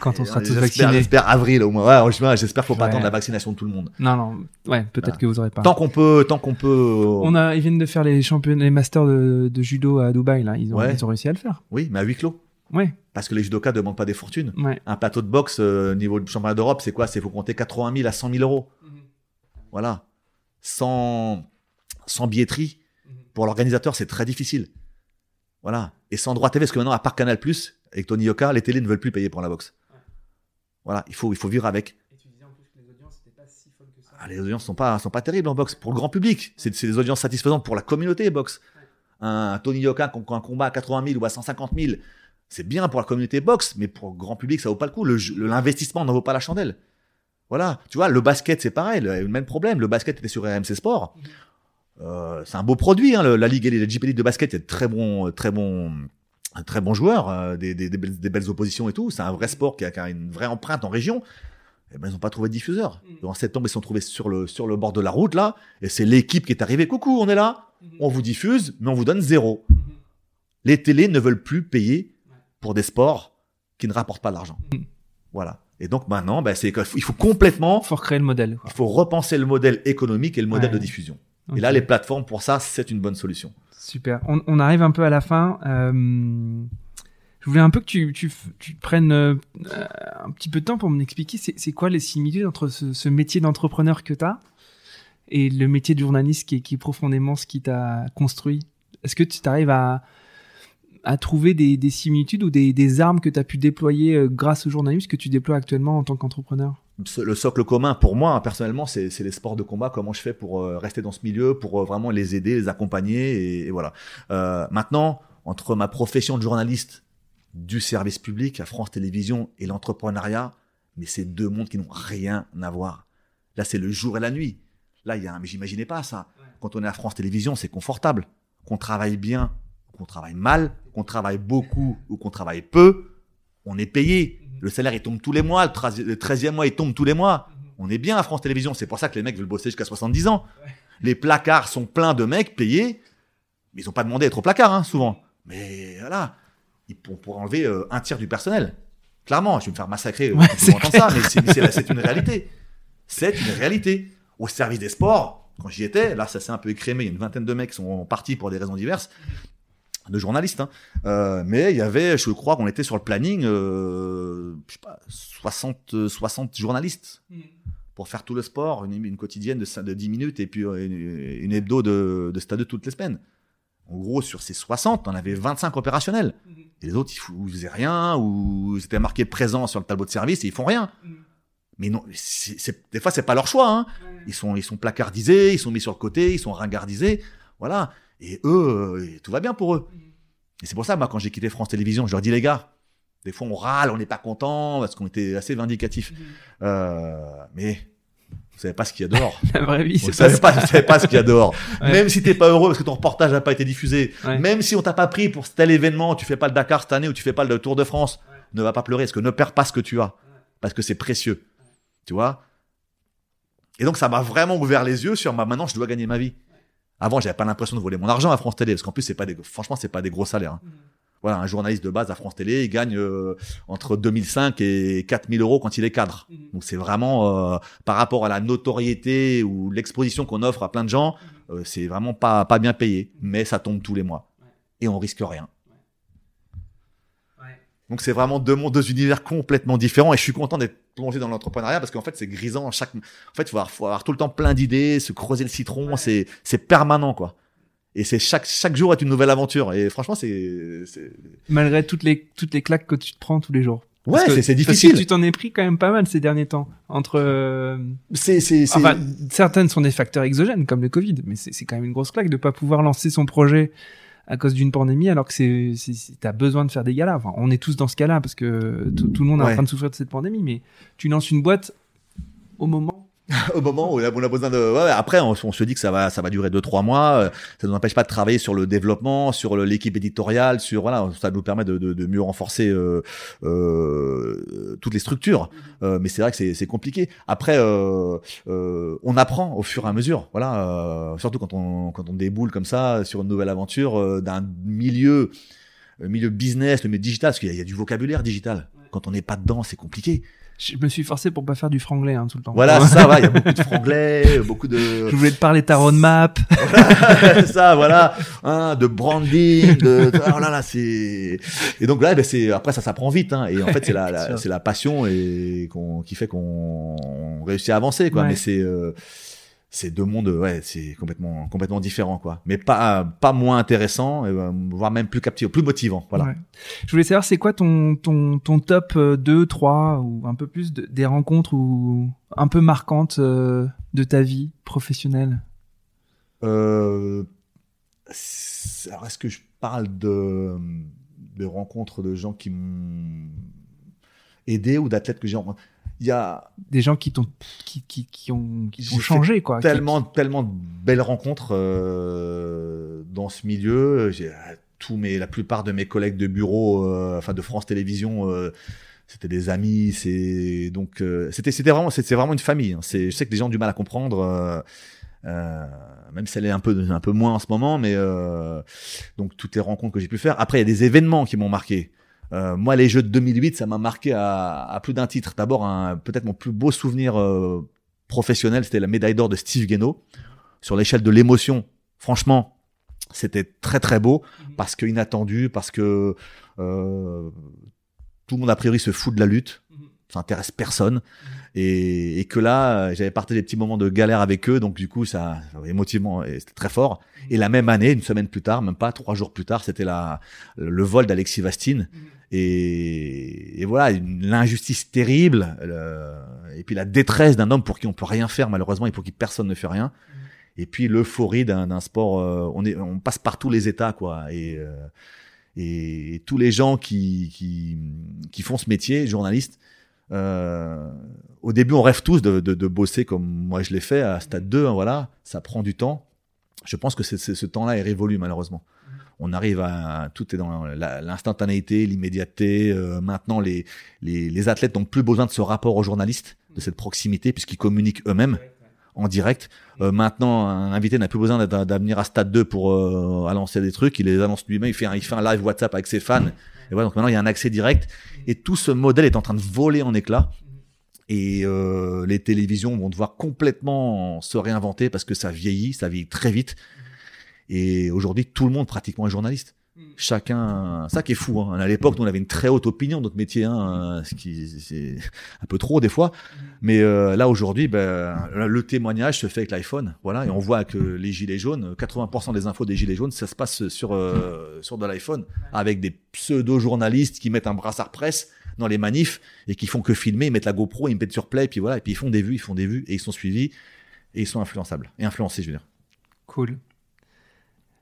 [SPEAKER 2] Quand on sera
[SPEAKER 1] euh,
[SPEAKER 2] tous vaccinés.
[SPEAKER 1] J'espère avril au moins. Ouais, j'espère qu'il faut pas attendre la vaccination de tout le monde.
[SPEAKER 2] Non, non, ouais, peut-être
[SPEAKER 1] Voilà.
[SPEAKER 2] que vous aurez pas.
[SPEAKER 1] Tant qu'on peut, tant qu'on peut.
[SPEAKER 2] On a, ils viennent de faire les championnats, les masters de, de judo à Dubaï, là. Ils ont,
[SPEAKER 1] Ouais.
[SPEAKER 2] ils ont réussi à le faire.
[SPEAKER 1] Oui, mais à huis clos.
[SPEAKER 2] Ouais,
[SPEAKER 1] Parce que les judokas ne demandent pas des fortunes.
[SPEAKER 2] ouais.
[SPEAKER 1] Un plateau de boxe euh, niveau du championnat d'Europe, c'est quoi? C'est faut compter 80 000 à 100 000 euros. Voilà. Sans, sans billetterie, pour l'organisateur, c'est très difficile. Voilà. Et sans droit TV, parce que maintenant, à part Canal+, avec Tony Yoka, les télés ne veulent plus payer pour la boxe. Voilà. Il faut, il faut vivre avec.
[SPEAKER 2] Et tu disais en plus que les audiences n'étaient pas si folles que ça.
[SPEAKER 1] Ah, les audiences sont pas, sont pas terribles en boxe. Pour le grand public, c'est c'est des audiences satisfaisantes pour la communauté boxe. Un, un Tony Yoka qui un combat à 80 000 ou à 150 000, c'est bien pour la communauté boxe, mais pour le grand public, ça vaut pas le coup. L'investissement n'en vaut pas la chandelle. Voilà. Tu vois, le basket, c'est pareil, le, le même problème. Le basket était sur RMC Sport. Euh, c'est un beau produit, hein, le- la Ligue et les JP League de basket, il y a de très bons, très bons, très bons joueurs, euh, des, des- des belles, des belles oppositions et tout. C'est un vrai sport qui a, qui a une vraie empreinte en région. Eh ben, ils n'ont pas trouvé de diffuseur. En septembre, ils se sont trouvés sur le, sur le bord de la route, là, et c'est l'équipe qui est arrivée. Coucou, on est là, on vous diffuse, mais on vous donne zéro. Les télés ne veulent plus payer pour des sports qui ne rapportent pas d'argent.
[SPEAKER 2] Mhm.
[SPEAKER 1] Voilà. Et donc maintenant, ben, c'est, il faut complètement,
[SPEAKER 2] Faut recréer le modèle. quoi.
[SPEAKER 1] il faut repenser le modèle économique et le modèle
[SPEAKER 2] Ouais.
[SPEAKER 1] de diffusion. Et là, les plateformes, pour ça, c'est une bonne solution.
[SPEAKER 2] Super. On, on arrive un peu à la fin. Euh, je voulais un peu que tu, tu, tu prennes euh, un petit peu de temps pour m'expliquer c'est quoi les similitudes entre ce, ce métier d'entrepreneur que tu as et le métier de journaliste qui est, qui est profondément ce qui t'a construit. Est-ce que tu arrives à, à trouver des, des similitudes ou des, des armes que tu as pu déployer euh, grâce au journalisme que tu déploies actuellement en tant qu'entrepreneur?
[SPEAKER 1] Le socle commun, pour moi, hein, personnellement, c'est, les sports de combat. Comment je fais pour euh, rester dans ce milieu, pour euh, vraiment les aider, les accompagner, et, et voilà. Euh, maintenant, entre ma profession de journaliste du service public à France Télévisions et l'entrepreneuriat, mais c'est deux mondes qui n'ont rien à voir. Là, c'est le jour et la nuit. Là, il y a un, mais j'imaginais pas ça. Quand on est à France Télévisions, c'est confortable. Qu'on travaille bien, qu'on travaille mal, qu'on travaille beaucoup ou qu'on travaille peu, on est payé. Le salaire, il tombe tous les mois. Le 13 le 13e mois, il tombe tous les mois. On est bien à France Télévisions. C'est pour ça que les mecs veulent bosser jusqu'à 70 ans. Les placards sont pleins de mecs payés, mais ils n'ont pas demandé à être au placard, hein, souvent. Mais voilà, ils pour, pour enlever euh, un tiers du personnel. Clairement, je vais me faire massacrer euh,
[SPEAKER 2] Ouais,
[SPEAKER 1] quand ça, mais c'est une réalité. C'est une réalité. Au service des sports, quand j'y étais, là, ça s'est un peu écrémé. Il y a une vingtaine de mecs qui sont partis pour des raisons diverses, de journalistes. hein. Euh, mais il y avait, je crois qu'on était sur le planning, euh, je sais pas, 60, euh, 60 journalistes pour faire tout le sport, une, une quotidienne de, cin- de 10 minutes et puis euh, une, une hebdo de, de stade toutes les semaines. En gros, sur ces 60, on avait 25 opérationnels. Et les autres, ils, faisaient rien, ou ils étaient marqués présents sur le tableau de service et ils font rien. Mais non, des fois, c'est pas leur choix. Hein. Ils, sont, ils sont placardisés, ils sont mis sur le côté, ils sont ringardisés. Voilà. Et eux, euh, tout va bien pour eux. Et c'est pour ça, moi, quand j'ai quitté France Télévisions, je leur dis, les gars, des fois, on râle, on n'est pas content, parce qu'on était assez vindicatifs. Euh, mais vous savez pas ce qu'il y a dehors. [laughs]
[SPEAKER 2] La vraie vie,
[SPEAKER 1] Vous
[SPEAKER 2] c'est
[SPEAKER 1] savez
[SPEAKER 2] pas
[SPEAKER 1] pas, vous savez pas ce qu'il y a dehors. [laughs]
[SPEAKER 2] Ouais.
[SPEAKER 1] Même si t'es pas heureux parce que ton reportage n'a pas été diffusé,
[SPEAKER 2] Ouais.
[SPEAKER 1] même si on t'a pas pris pour tel événement, tu fais pas le Dakar cette année ou tu fais pas le Tour de France, ne va pas pleurer parce que ne perds pas ce que tu as, parce que c'est précieux, tu vois? Et donc ça m'a vraiment ouvert les yeux sur ma maintenant je dois gagner ma vie. Avant j'avais pas l'impression de voler mon argent à France Télé parce qu'en plus c'est pas des, franchement c'est pas des gros salaires. hein. Voilà un journaliste de base à France Télé il gagne euh, entre 2005 et 4000 euros quand il est cadre. Donc c'est vraiment euh, par rapport à la notoriété ou l'exposition qu'on offre à plein de gens, euh, c'est vraiment pas pas bien payé, mais ça tombe tous les mois et on risque rien. Donc c'est vraiment deux mondes, deux univers complètement différents et je suis content d'être plongé dans l'entrepreneuriat parce qu'en fait c'est grisant chaque en fait faut avoir, faut avoir tout le temps plein d'idées, se creuser le citron, c'est c'est permanent quoi. Et c'est chaque chaque jour est une nouvelle aventure et franchement c'est c'est
[SPEAKER 2] malgré toutes les toutes les claques que tu te prends tous les jours.
[SPEAKER 1] ouais, c'est c'est
[SPEAKER 2] Parce que
[SPEAKER 1] difficile.
[SPEAKER 2] tu t'en es pris quand même pas mal ces derniers temps. Entre, euh,
[SPEAKER 1] C'est c'est
[SPEAKER 2] enfin, certaines sont des facteurs exogènes comme le Covid, mais c'est c'est quand même une grosse claque de pas pouvoir lancer son projet à cause d'une pandémie alors que c'est t'as besoin de faire des galas. Enfin, on est tous dans ce cas-là parce que tout, le monde est en train de souffrir de cette pandémie, mais tu lances une boîte au moment. [laughs]
[SPEAKER 1] au moment où on a, besoin de ouais, après on, on se dit que ça va ça va durer deux trois mois euh, ça nous empêche pas de travailler sur le développement sur l'équipe éditoriale sur voilà ça nous permet de, de, de mieux renforcer euh, euh, toutes les structures. Euh, mais c'est vrai que c'est compliqué. Après euh, euh, on apprend au fur et à mesure voilà euh, surtout quand on quand on déboule comme ça sur une nouvelle aventure euh, d'un milieu le milieu business le milieu digital parce qu'il y, y a du vocabulaire digital. Quand on n'est pas dedans, c'est compliqué.
[SPEAKER 2] Je me suis forcé pour pas faire du franglais hein, tout le temps.
[SPEAKER 1] Voilà, ça, il y a beaucoup de [laughs] franglais, beaucoup de.
[SPEAKER 2] Je voulais te parler de ta roadmap. [laughs]
[SPEAKER 1] ça, voilà, hein, de branding, de, oh là là, c'est. Et donc là, ben, c'est après ça s'apprend vite, hein, et en fait c'est la, [laughs] la c'est la passion et qu'on qui fait qu'on réussit à avancer, quoi.
[SPEAKER 2] Ouais.
[SPEAKER 1] Mais c'est euh, c'est deux mondes, ouais, c'est complètement complètement différent, quoi. Mais pas pas moins intéressant, euh, voire même plus captivant, plus motivant, voilà.
[SPEAKER 2] Ouais. Je voulais savoir, c'est quoi ton, ton, ton top euh, 2, 3 ou un peu plus de- des rencontres ou un peu marquantes euh, de ta vie professionnelle?
[SPEAKER 1] Euh, alors, est-ce que je parle de, de rencontres de gens qui m'ont aidé ou d'athlètes que j'ai rencontrés? Il y a
[SPEAKER 2] Des gens qui t'ont qui, qui, qui ont, qui
[SPEAKER 1] J'ai
[SPEAKER 2] changé, quoi. qui-
[SPEAKER 1] tellement, tellement de belles rencontres euh, dans ce milieu. J'ai euh, tous mes, la plupart de mes collègues de bureau, euh, enfin de France Télévisions, euh, c'était des amis. C'est donc euh, c'était c'était vraiment c'est vraiment une famille. hein. C'est je sais que les gens ont du mal à comprendre. euh, euh, même si elle est un peu un peu moins en ce moment, mais euh, donc toutes les rencontres que j'ai pu faire. Après, il y a des événements qui m'ont marqué. Euh, moi, les Jeux de 2008, ça m'a marqué à, à plus d'un titre. D'abord, peut-être mon plus beau souvenir euh, professionnel, c'était la médaille d'or de Steve Guénaud. Sur l'échelle de l'émotion, franchement, c'était très très beau parce que inattendu, parce que euh, tout le monde a priori se fout de la lutte, ça intéresse personne, et, et que là, j'avais partagé des petits moments de galère avec eux, donc du coup, ça émotivement, c'était très fort. Et la même année, une semaine plus tard, même pas trois jours plus tard, c'était la le vol d'Alexis Vastine. Et, et voilà, l'injustice terrible, euh, et puis la détresse d'un homme pour qui on peut rien faire malheureusement et pour qui personne ne fait rien. Et puis l'euphorie d'un d'un sport, euh, on est, on passe par tous les états quoi. Et euh, et tous les gens qui qui qui font ce métier, journalistes, euh, au début on rêve tous de, de, de bosser comme moi je l'ai fait à Stade 2, hein, voilà, ça prend du temps. Je pense que ce temps-là est révolu malheureusement. On arrive à tout est dans l'instantanéité, l'immédiateté. euh, maintenant, les, les les athlètes n'ont plus besoin de ce rapport aux journalistes, de cette proximité, puisqu'ils communiquent eux-mêmes en direct. Euh, maintenant, un invité n'a plus besoin d'avenir à Stade 2 pour euh, annoncer des trucs. Il les annonce lui-même. Il fait un, il fait un live WhatsApp avec ses fans. Donc maintenant, il y a un accès direct. Et tout ce modèle est en train de voler en éclats. Et euh, les télévisions vont devoir complètement se réinventer parce que ça vieillit, ça vieillit très vite. Et aujourd'hui, tout le monde pratiquement est journaliste. Chacun, ça qui est fou. Hein. À l'époque, nous on avait une très haute opinion de notre métier, hein, ce qui c'est un peu trop des fois. Mais euh, là aujourd'hui, ben, le témoignage se fait avec l'iPhone, voilà, et on voit que les gilets jaunes, 80% des infos des gilets jaunes, ça se passe sur euh, sur de l'iPhone, avec des pseudo journalistes qui mettent un brassard presse dans les manifs et qui font que filmer, ils mettent la GoPro, ils mettent sur play, et puis voilà, et puis ils font des vues, ils font des vues et ils sont suivis et ils sont influençables et influencés, je veux dire.
[SPEAKER 2] Cool.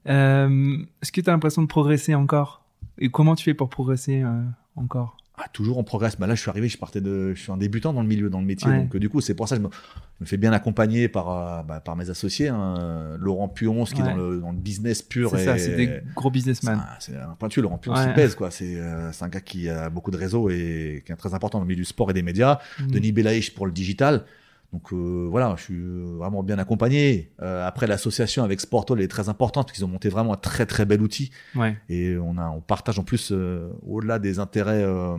[SPEAKER 2] Euh, Est-ce que tu as l'impression de progresser encore? Et comment tu fais pour progresser euh, encore?
[SPEAKER 1] Ah, toujours on progresse. Bah là, je suis arrivé, je partais de, je suis un débutant dans le milieu, dans le métier.
[SPEAKER 2] Ouais.
[SPEAKER 1] Donc, euh, du coup, c'est pour ça que je me, je me fais bien accompagner par, euh, bah, par mes associés, hein, Laurent Puon, qui
[SPEAKER 2] Ouais.
[SPEAKER 1] est dans le, dans le business pur.
[SPEAKER 2] C'est ça, c'est des gros
[SPEAKER 1] c'est
[SPEAKER 2] businessmen.
[SPEAKER 1] un, c'est un pointu, Laurent Puon,
[SPEAKER 2] Ouais.
[SPEAKER 1] s'y pèse, quoi. C'est, euh, un gars qui a beaucoup de réseaux et qui est très important dans le milieu du sport et des médias.
[SPEAKER 2] Mhm.
[SPEAKER 1] Denis Belaïch pour le digital. Donc euh, voilà, je suis vraiment bien accompagné. Euh, après, l'association avec Sportol est très importante parce qu'ils ont monté vraiment un très très bel outil.
[SPEAKER 2] Ouais.
[SPEAKER 1] Et on, a, on partage en plus, euh, au-delà des intérêts euh,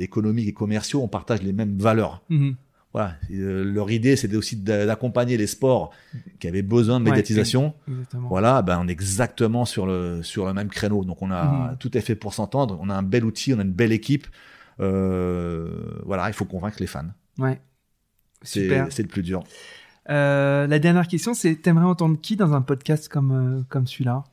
[SPEAKER 1] économiques et commerciaux, on partage les mêmes valeurs.
[SPEAKER 2] Mhm.
[SPEAKER 1] Voilà. Et, euh, leur idée, c'était aussi d'a- d'accompagner les sports qui avaient besoin de médiatisation. Voilà, ben on est exactement sur le sur le même créneau. Donc on a
[SPEAKER 2] Mhm.
[SPEAKER 1] tout est fait pour s'entendre. On a un bel outil, on a une belle équipe. Euh, voilà, il faut convaincre les fans.
[SPEAKER 2] Ouais.
[SPEAKER 1] C'est le plus dur.
[SPEAKER 2] Euh, la dernière question, c'est t'aimerais entendre qui dans un podcast comme euh, comme celui-là?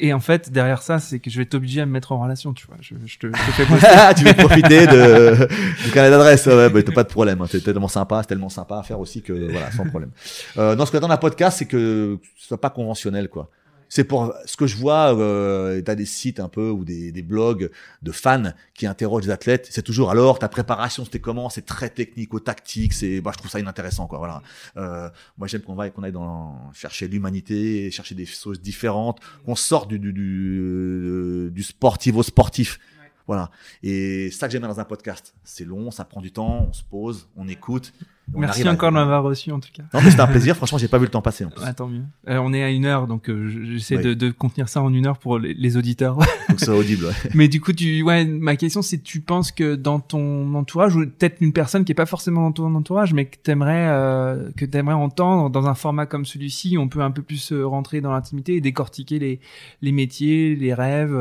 [SPEAKER 2] Et en fait, derrière ça, c'est que je vais t'obliger à me mettre en relation, tu vois. Je, je te, je te fais [laughs]
[SPEAKER 1] tu veux profiter de, [laughs] du carnet d'adresse, ouais, bah, t'as pas de problème. hein. C'est tellement sympa, c'est tellement sympa à faire aussi que voilà, sans problème. Euh, non, ce que j'attends d'un podcast, c'est que ce soit pas conventionnel, quoi. C'est pour ce que je vois, euh, t'as des sites un peu ou des, des blogs de fans qui interrogent les athlètes. C'est toujours alors ta préparation, c'était comment? C'est très technique, au tactique. C'est, bah, je trouve ça inintéressant, quoi. Voilà. Euh, moi, j'aime qu'on va qu'on aille dans chercher l'humanité, chercher des choses différentes, qu'on sorte du du du, euh, du sportif au sportif. Voilà. Et c'est ça que j'aime dans un podcast. C'est long, ça prend du temps, on se pose, on écoute. On
[SPEAKER 2] Merci
[SPEAKER 1] à-
[SPEAKER 2] encore de m'avoir reçu en tout cas.
[SPEAKER 1] Non, mais c'était un plaisir. Franchement, j'ai pas vu le temps passer. en plus.
[SPEAKER 2] Ah, tant mieux. Euh, on est à une heure, donc euh, j'essaie
[SPEAKER 1] Oui.
[SPEAKER 2] de, de contenir ça en une heure pour les, les auditeurs. [laughs]
[SPEAKER 1] Donc c'est audible. ouais.
[SPEAKER 2] Mais du coup, tu, ouais, ma question c'est, tu penses que dans ton entourage, ou peut-être une personne qui est pas forcément dans ton entourage, mais que t'aimerais, euh, que t'aimerais entendre dans un format comme celui-ci, on peut un peu plus euh, rentrer dans l'intimité et décortiquer les, les métiers, les rêves.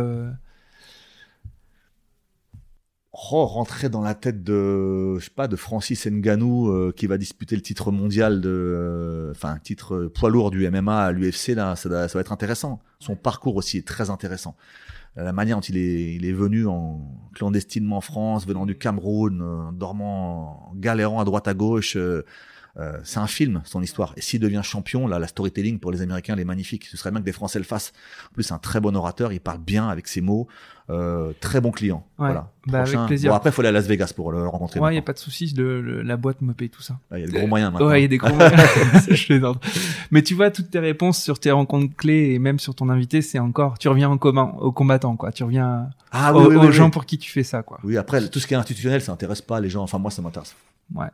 [SPEAKER 1] Rentrer dans la tête de, je sais pas, de Francis Ngannou euh, qui va disputer le titre mondial de, euh, enfin, titre euh, poids lourd du MMA à l'UFC là, ça, ça va être intéressant. Son parcours aussi est très intéressant. Euh, La manière dont il est, il est venu en clandestinement en France, venant du Cameroun, dormant, galérant à droite à gauche. Euh, c'est un film, son histoire. Et s'il devient champion, là, la storytelling pour les Américains, elle est magnifique. Ce serait bien que des Français le fassent. En plus, c'est un très bon orateur. Il parle bien avec ses mots. Euh, très bon client.
[SPEAKER 2] Ouais,
[SPEAKER 1] Voilà.
[SPEAKER 2] bah, avec plaisir.
[SPEAKER 1] Bon, après, il faut aller à Las Vegas pour le rencontrer.
[SPEAKER 2] Ouais, y a
[SPEAKER 1] maintenant.
[SPEAKER 2] pas de le- la boîte me paye tout ça.
[SPEAKER 1] Il y a de gros moyens maintenant.
[SPEAKER 2] Ouais, il y a des gros moyens. [laughs] Je. Mais tu vois, toutes tes réponses sur tes rencontres clés et même sur ton invité, c'est encore, tu reviens au commun, aux combattants, quoi. Tu reviens
[SPEAKER 1] Ah
[SPEAKER 2] aux,
[SPEAKER 1] oui, oui,
[SPEAKER 2] aux
[SPEAKER 1] oui,
[SPEAKER 2] gens pour qui tu fais ça, quoi.
[SPEAKER 1] Oui, après, tout ce qui est institutionnel, ça intéresse pas les gens. Enfin, moi, ça m'intéresse.
[SPEAKER 2] Ouais.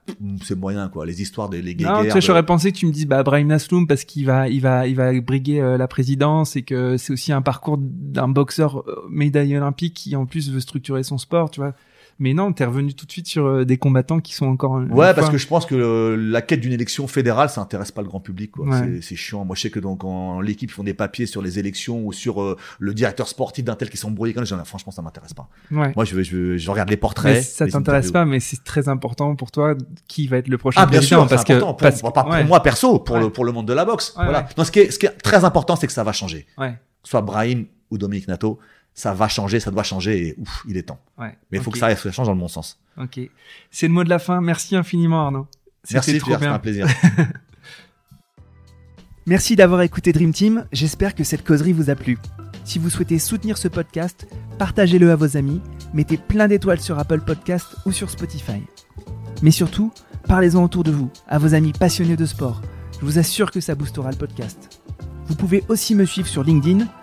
[SPEAKER 1] C'est moyen, quoi. Les histoires des les
[SPEAKER 2] Non, tu sais,
[SPEAKER 1] de-
[SPEAKER 2] j'aurais pensé que tu me dises, bah, Brahim Nasloum, parce qu'il va, il va, il va briguer euh, la présidence et que c'est aussi un parcours d'un boxeur euh, médaille olympique qui, en plus, veut structurer son sport, tu vois. Mais non, t'es revenu tout de suite sur euh, des combattants qui sont encore.
[SPEAKER 1] Ouais,
[SPEAKER 2] fois-
[SPEAKER 1] parce que je pense que euh, la quête d'une élection fédérale, ça intéresse pas le grand public. quoi.
[SPEAKER 2] Ouais.
[SPEAKER 1] C'est- chiant. Moi, je sais que donc en l'équipe font des papiers sur les élections ou sur euh, le directeur sportif d'un tel qui sont brouillés. Quand j'en Franchement, ça m'intéresse pas.
[SPEAKER 2] Ouais.
[SPEAKER 1] Moi, je, je, je regarde les portraits.
[SPEAKER 2] Mais ça t'intéresse pas, mais c'est très important pour toi qui va être le prochain
[SPEAKER 1] Ah bien
[SPEAKER 2] président
[SPEAKER 1] sûr,
[SPEAKER 2] parce que
[SPEAKER 1] important. Pour,
[SPEAKER 2] parce que-
[SPEAKER 1] pas pour
[SPEAKER 2] ouais,
[SPEAKER 1] moi perso, pour le pour le monde de la boxe.
[SPEAKER 2] Ouais,
[SPEAKER 1] voilà. Non, ce qui est ce qui est très important, c'est que ça va changer.
[SPEAKER 2] ouais,
[SPEAKER 1] Soit Brahim ou Dominique Nato, ça va changer, ça doit changer. Et ouf, il est temps.
[SPEAKER 2] ouais.
[SPEAKER 1] Mais il faut que ça, ça change dans le bon sens.
[SPEAKER 2] Ok. C'est le mot de la fin. Merci infiniment Arnaud.
[SPEAKER 1] Merci,
[SPEAKER 2] trop
[SPEAKER 1] Pierre, c'était
[SPEAKER 2] bien.
[SPEAKER 1] un plaisir. [laughs]
[SPEAKER 2] Merci d'avoir écouté Dream Team, j'espère que cette causerie vous a plu. Si vous souhaitez soutenir ce podcast, partagez-le à vos amis, mettez plein d'étoiles sur Apple Podcast ou sur Spotify. Mais surtout, parlez-en autour de vous, à vos amis passionnés de sport. Je vous assure que ça boostera le podcast. Vous pouvez aussi me suivre sur LinkedIn,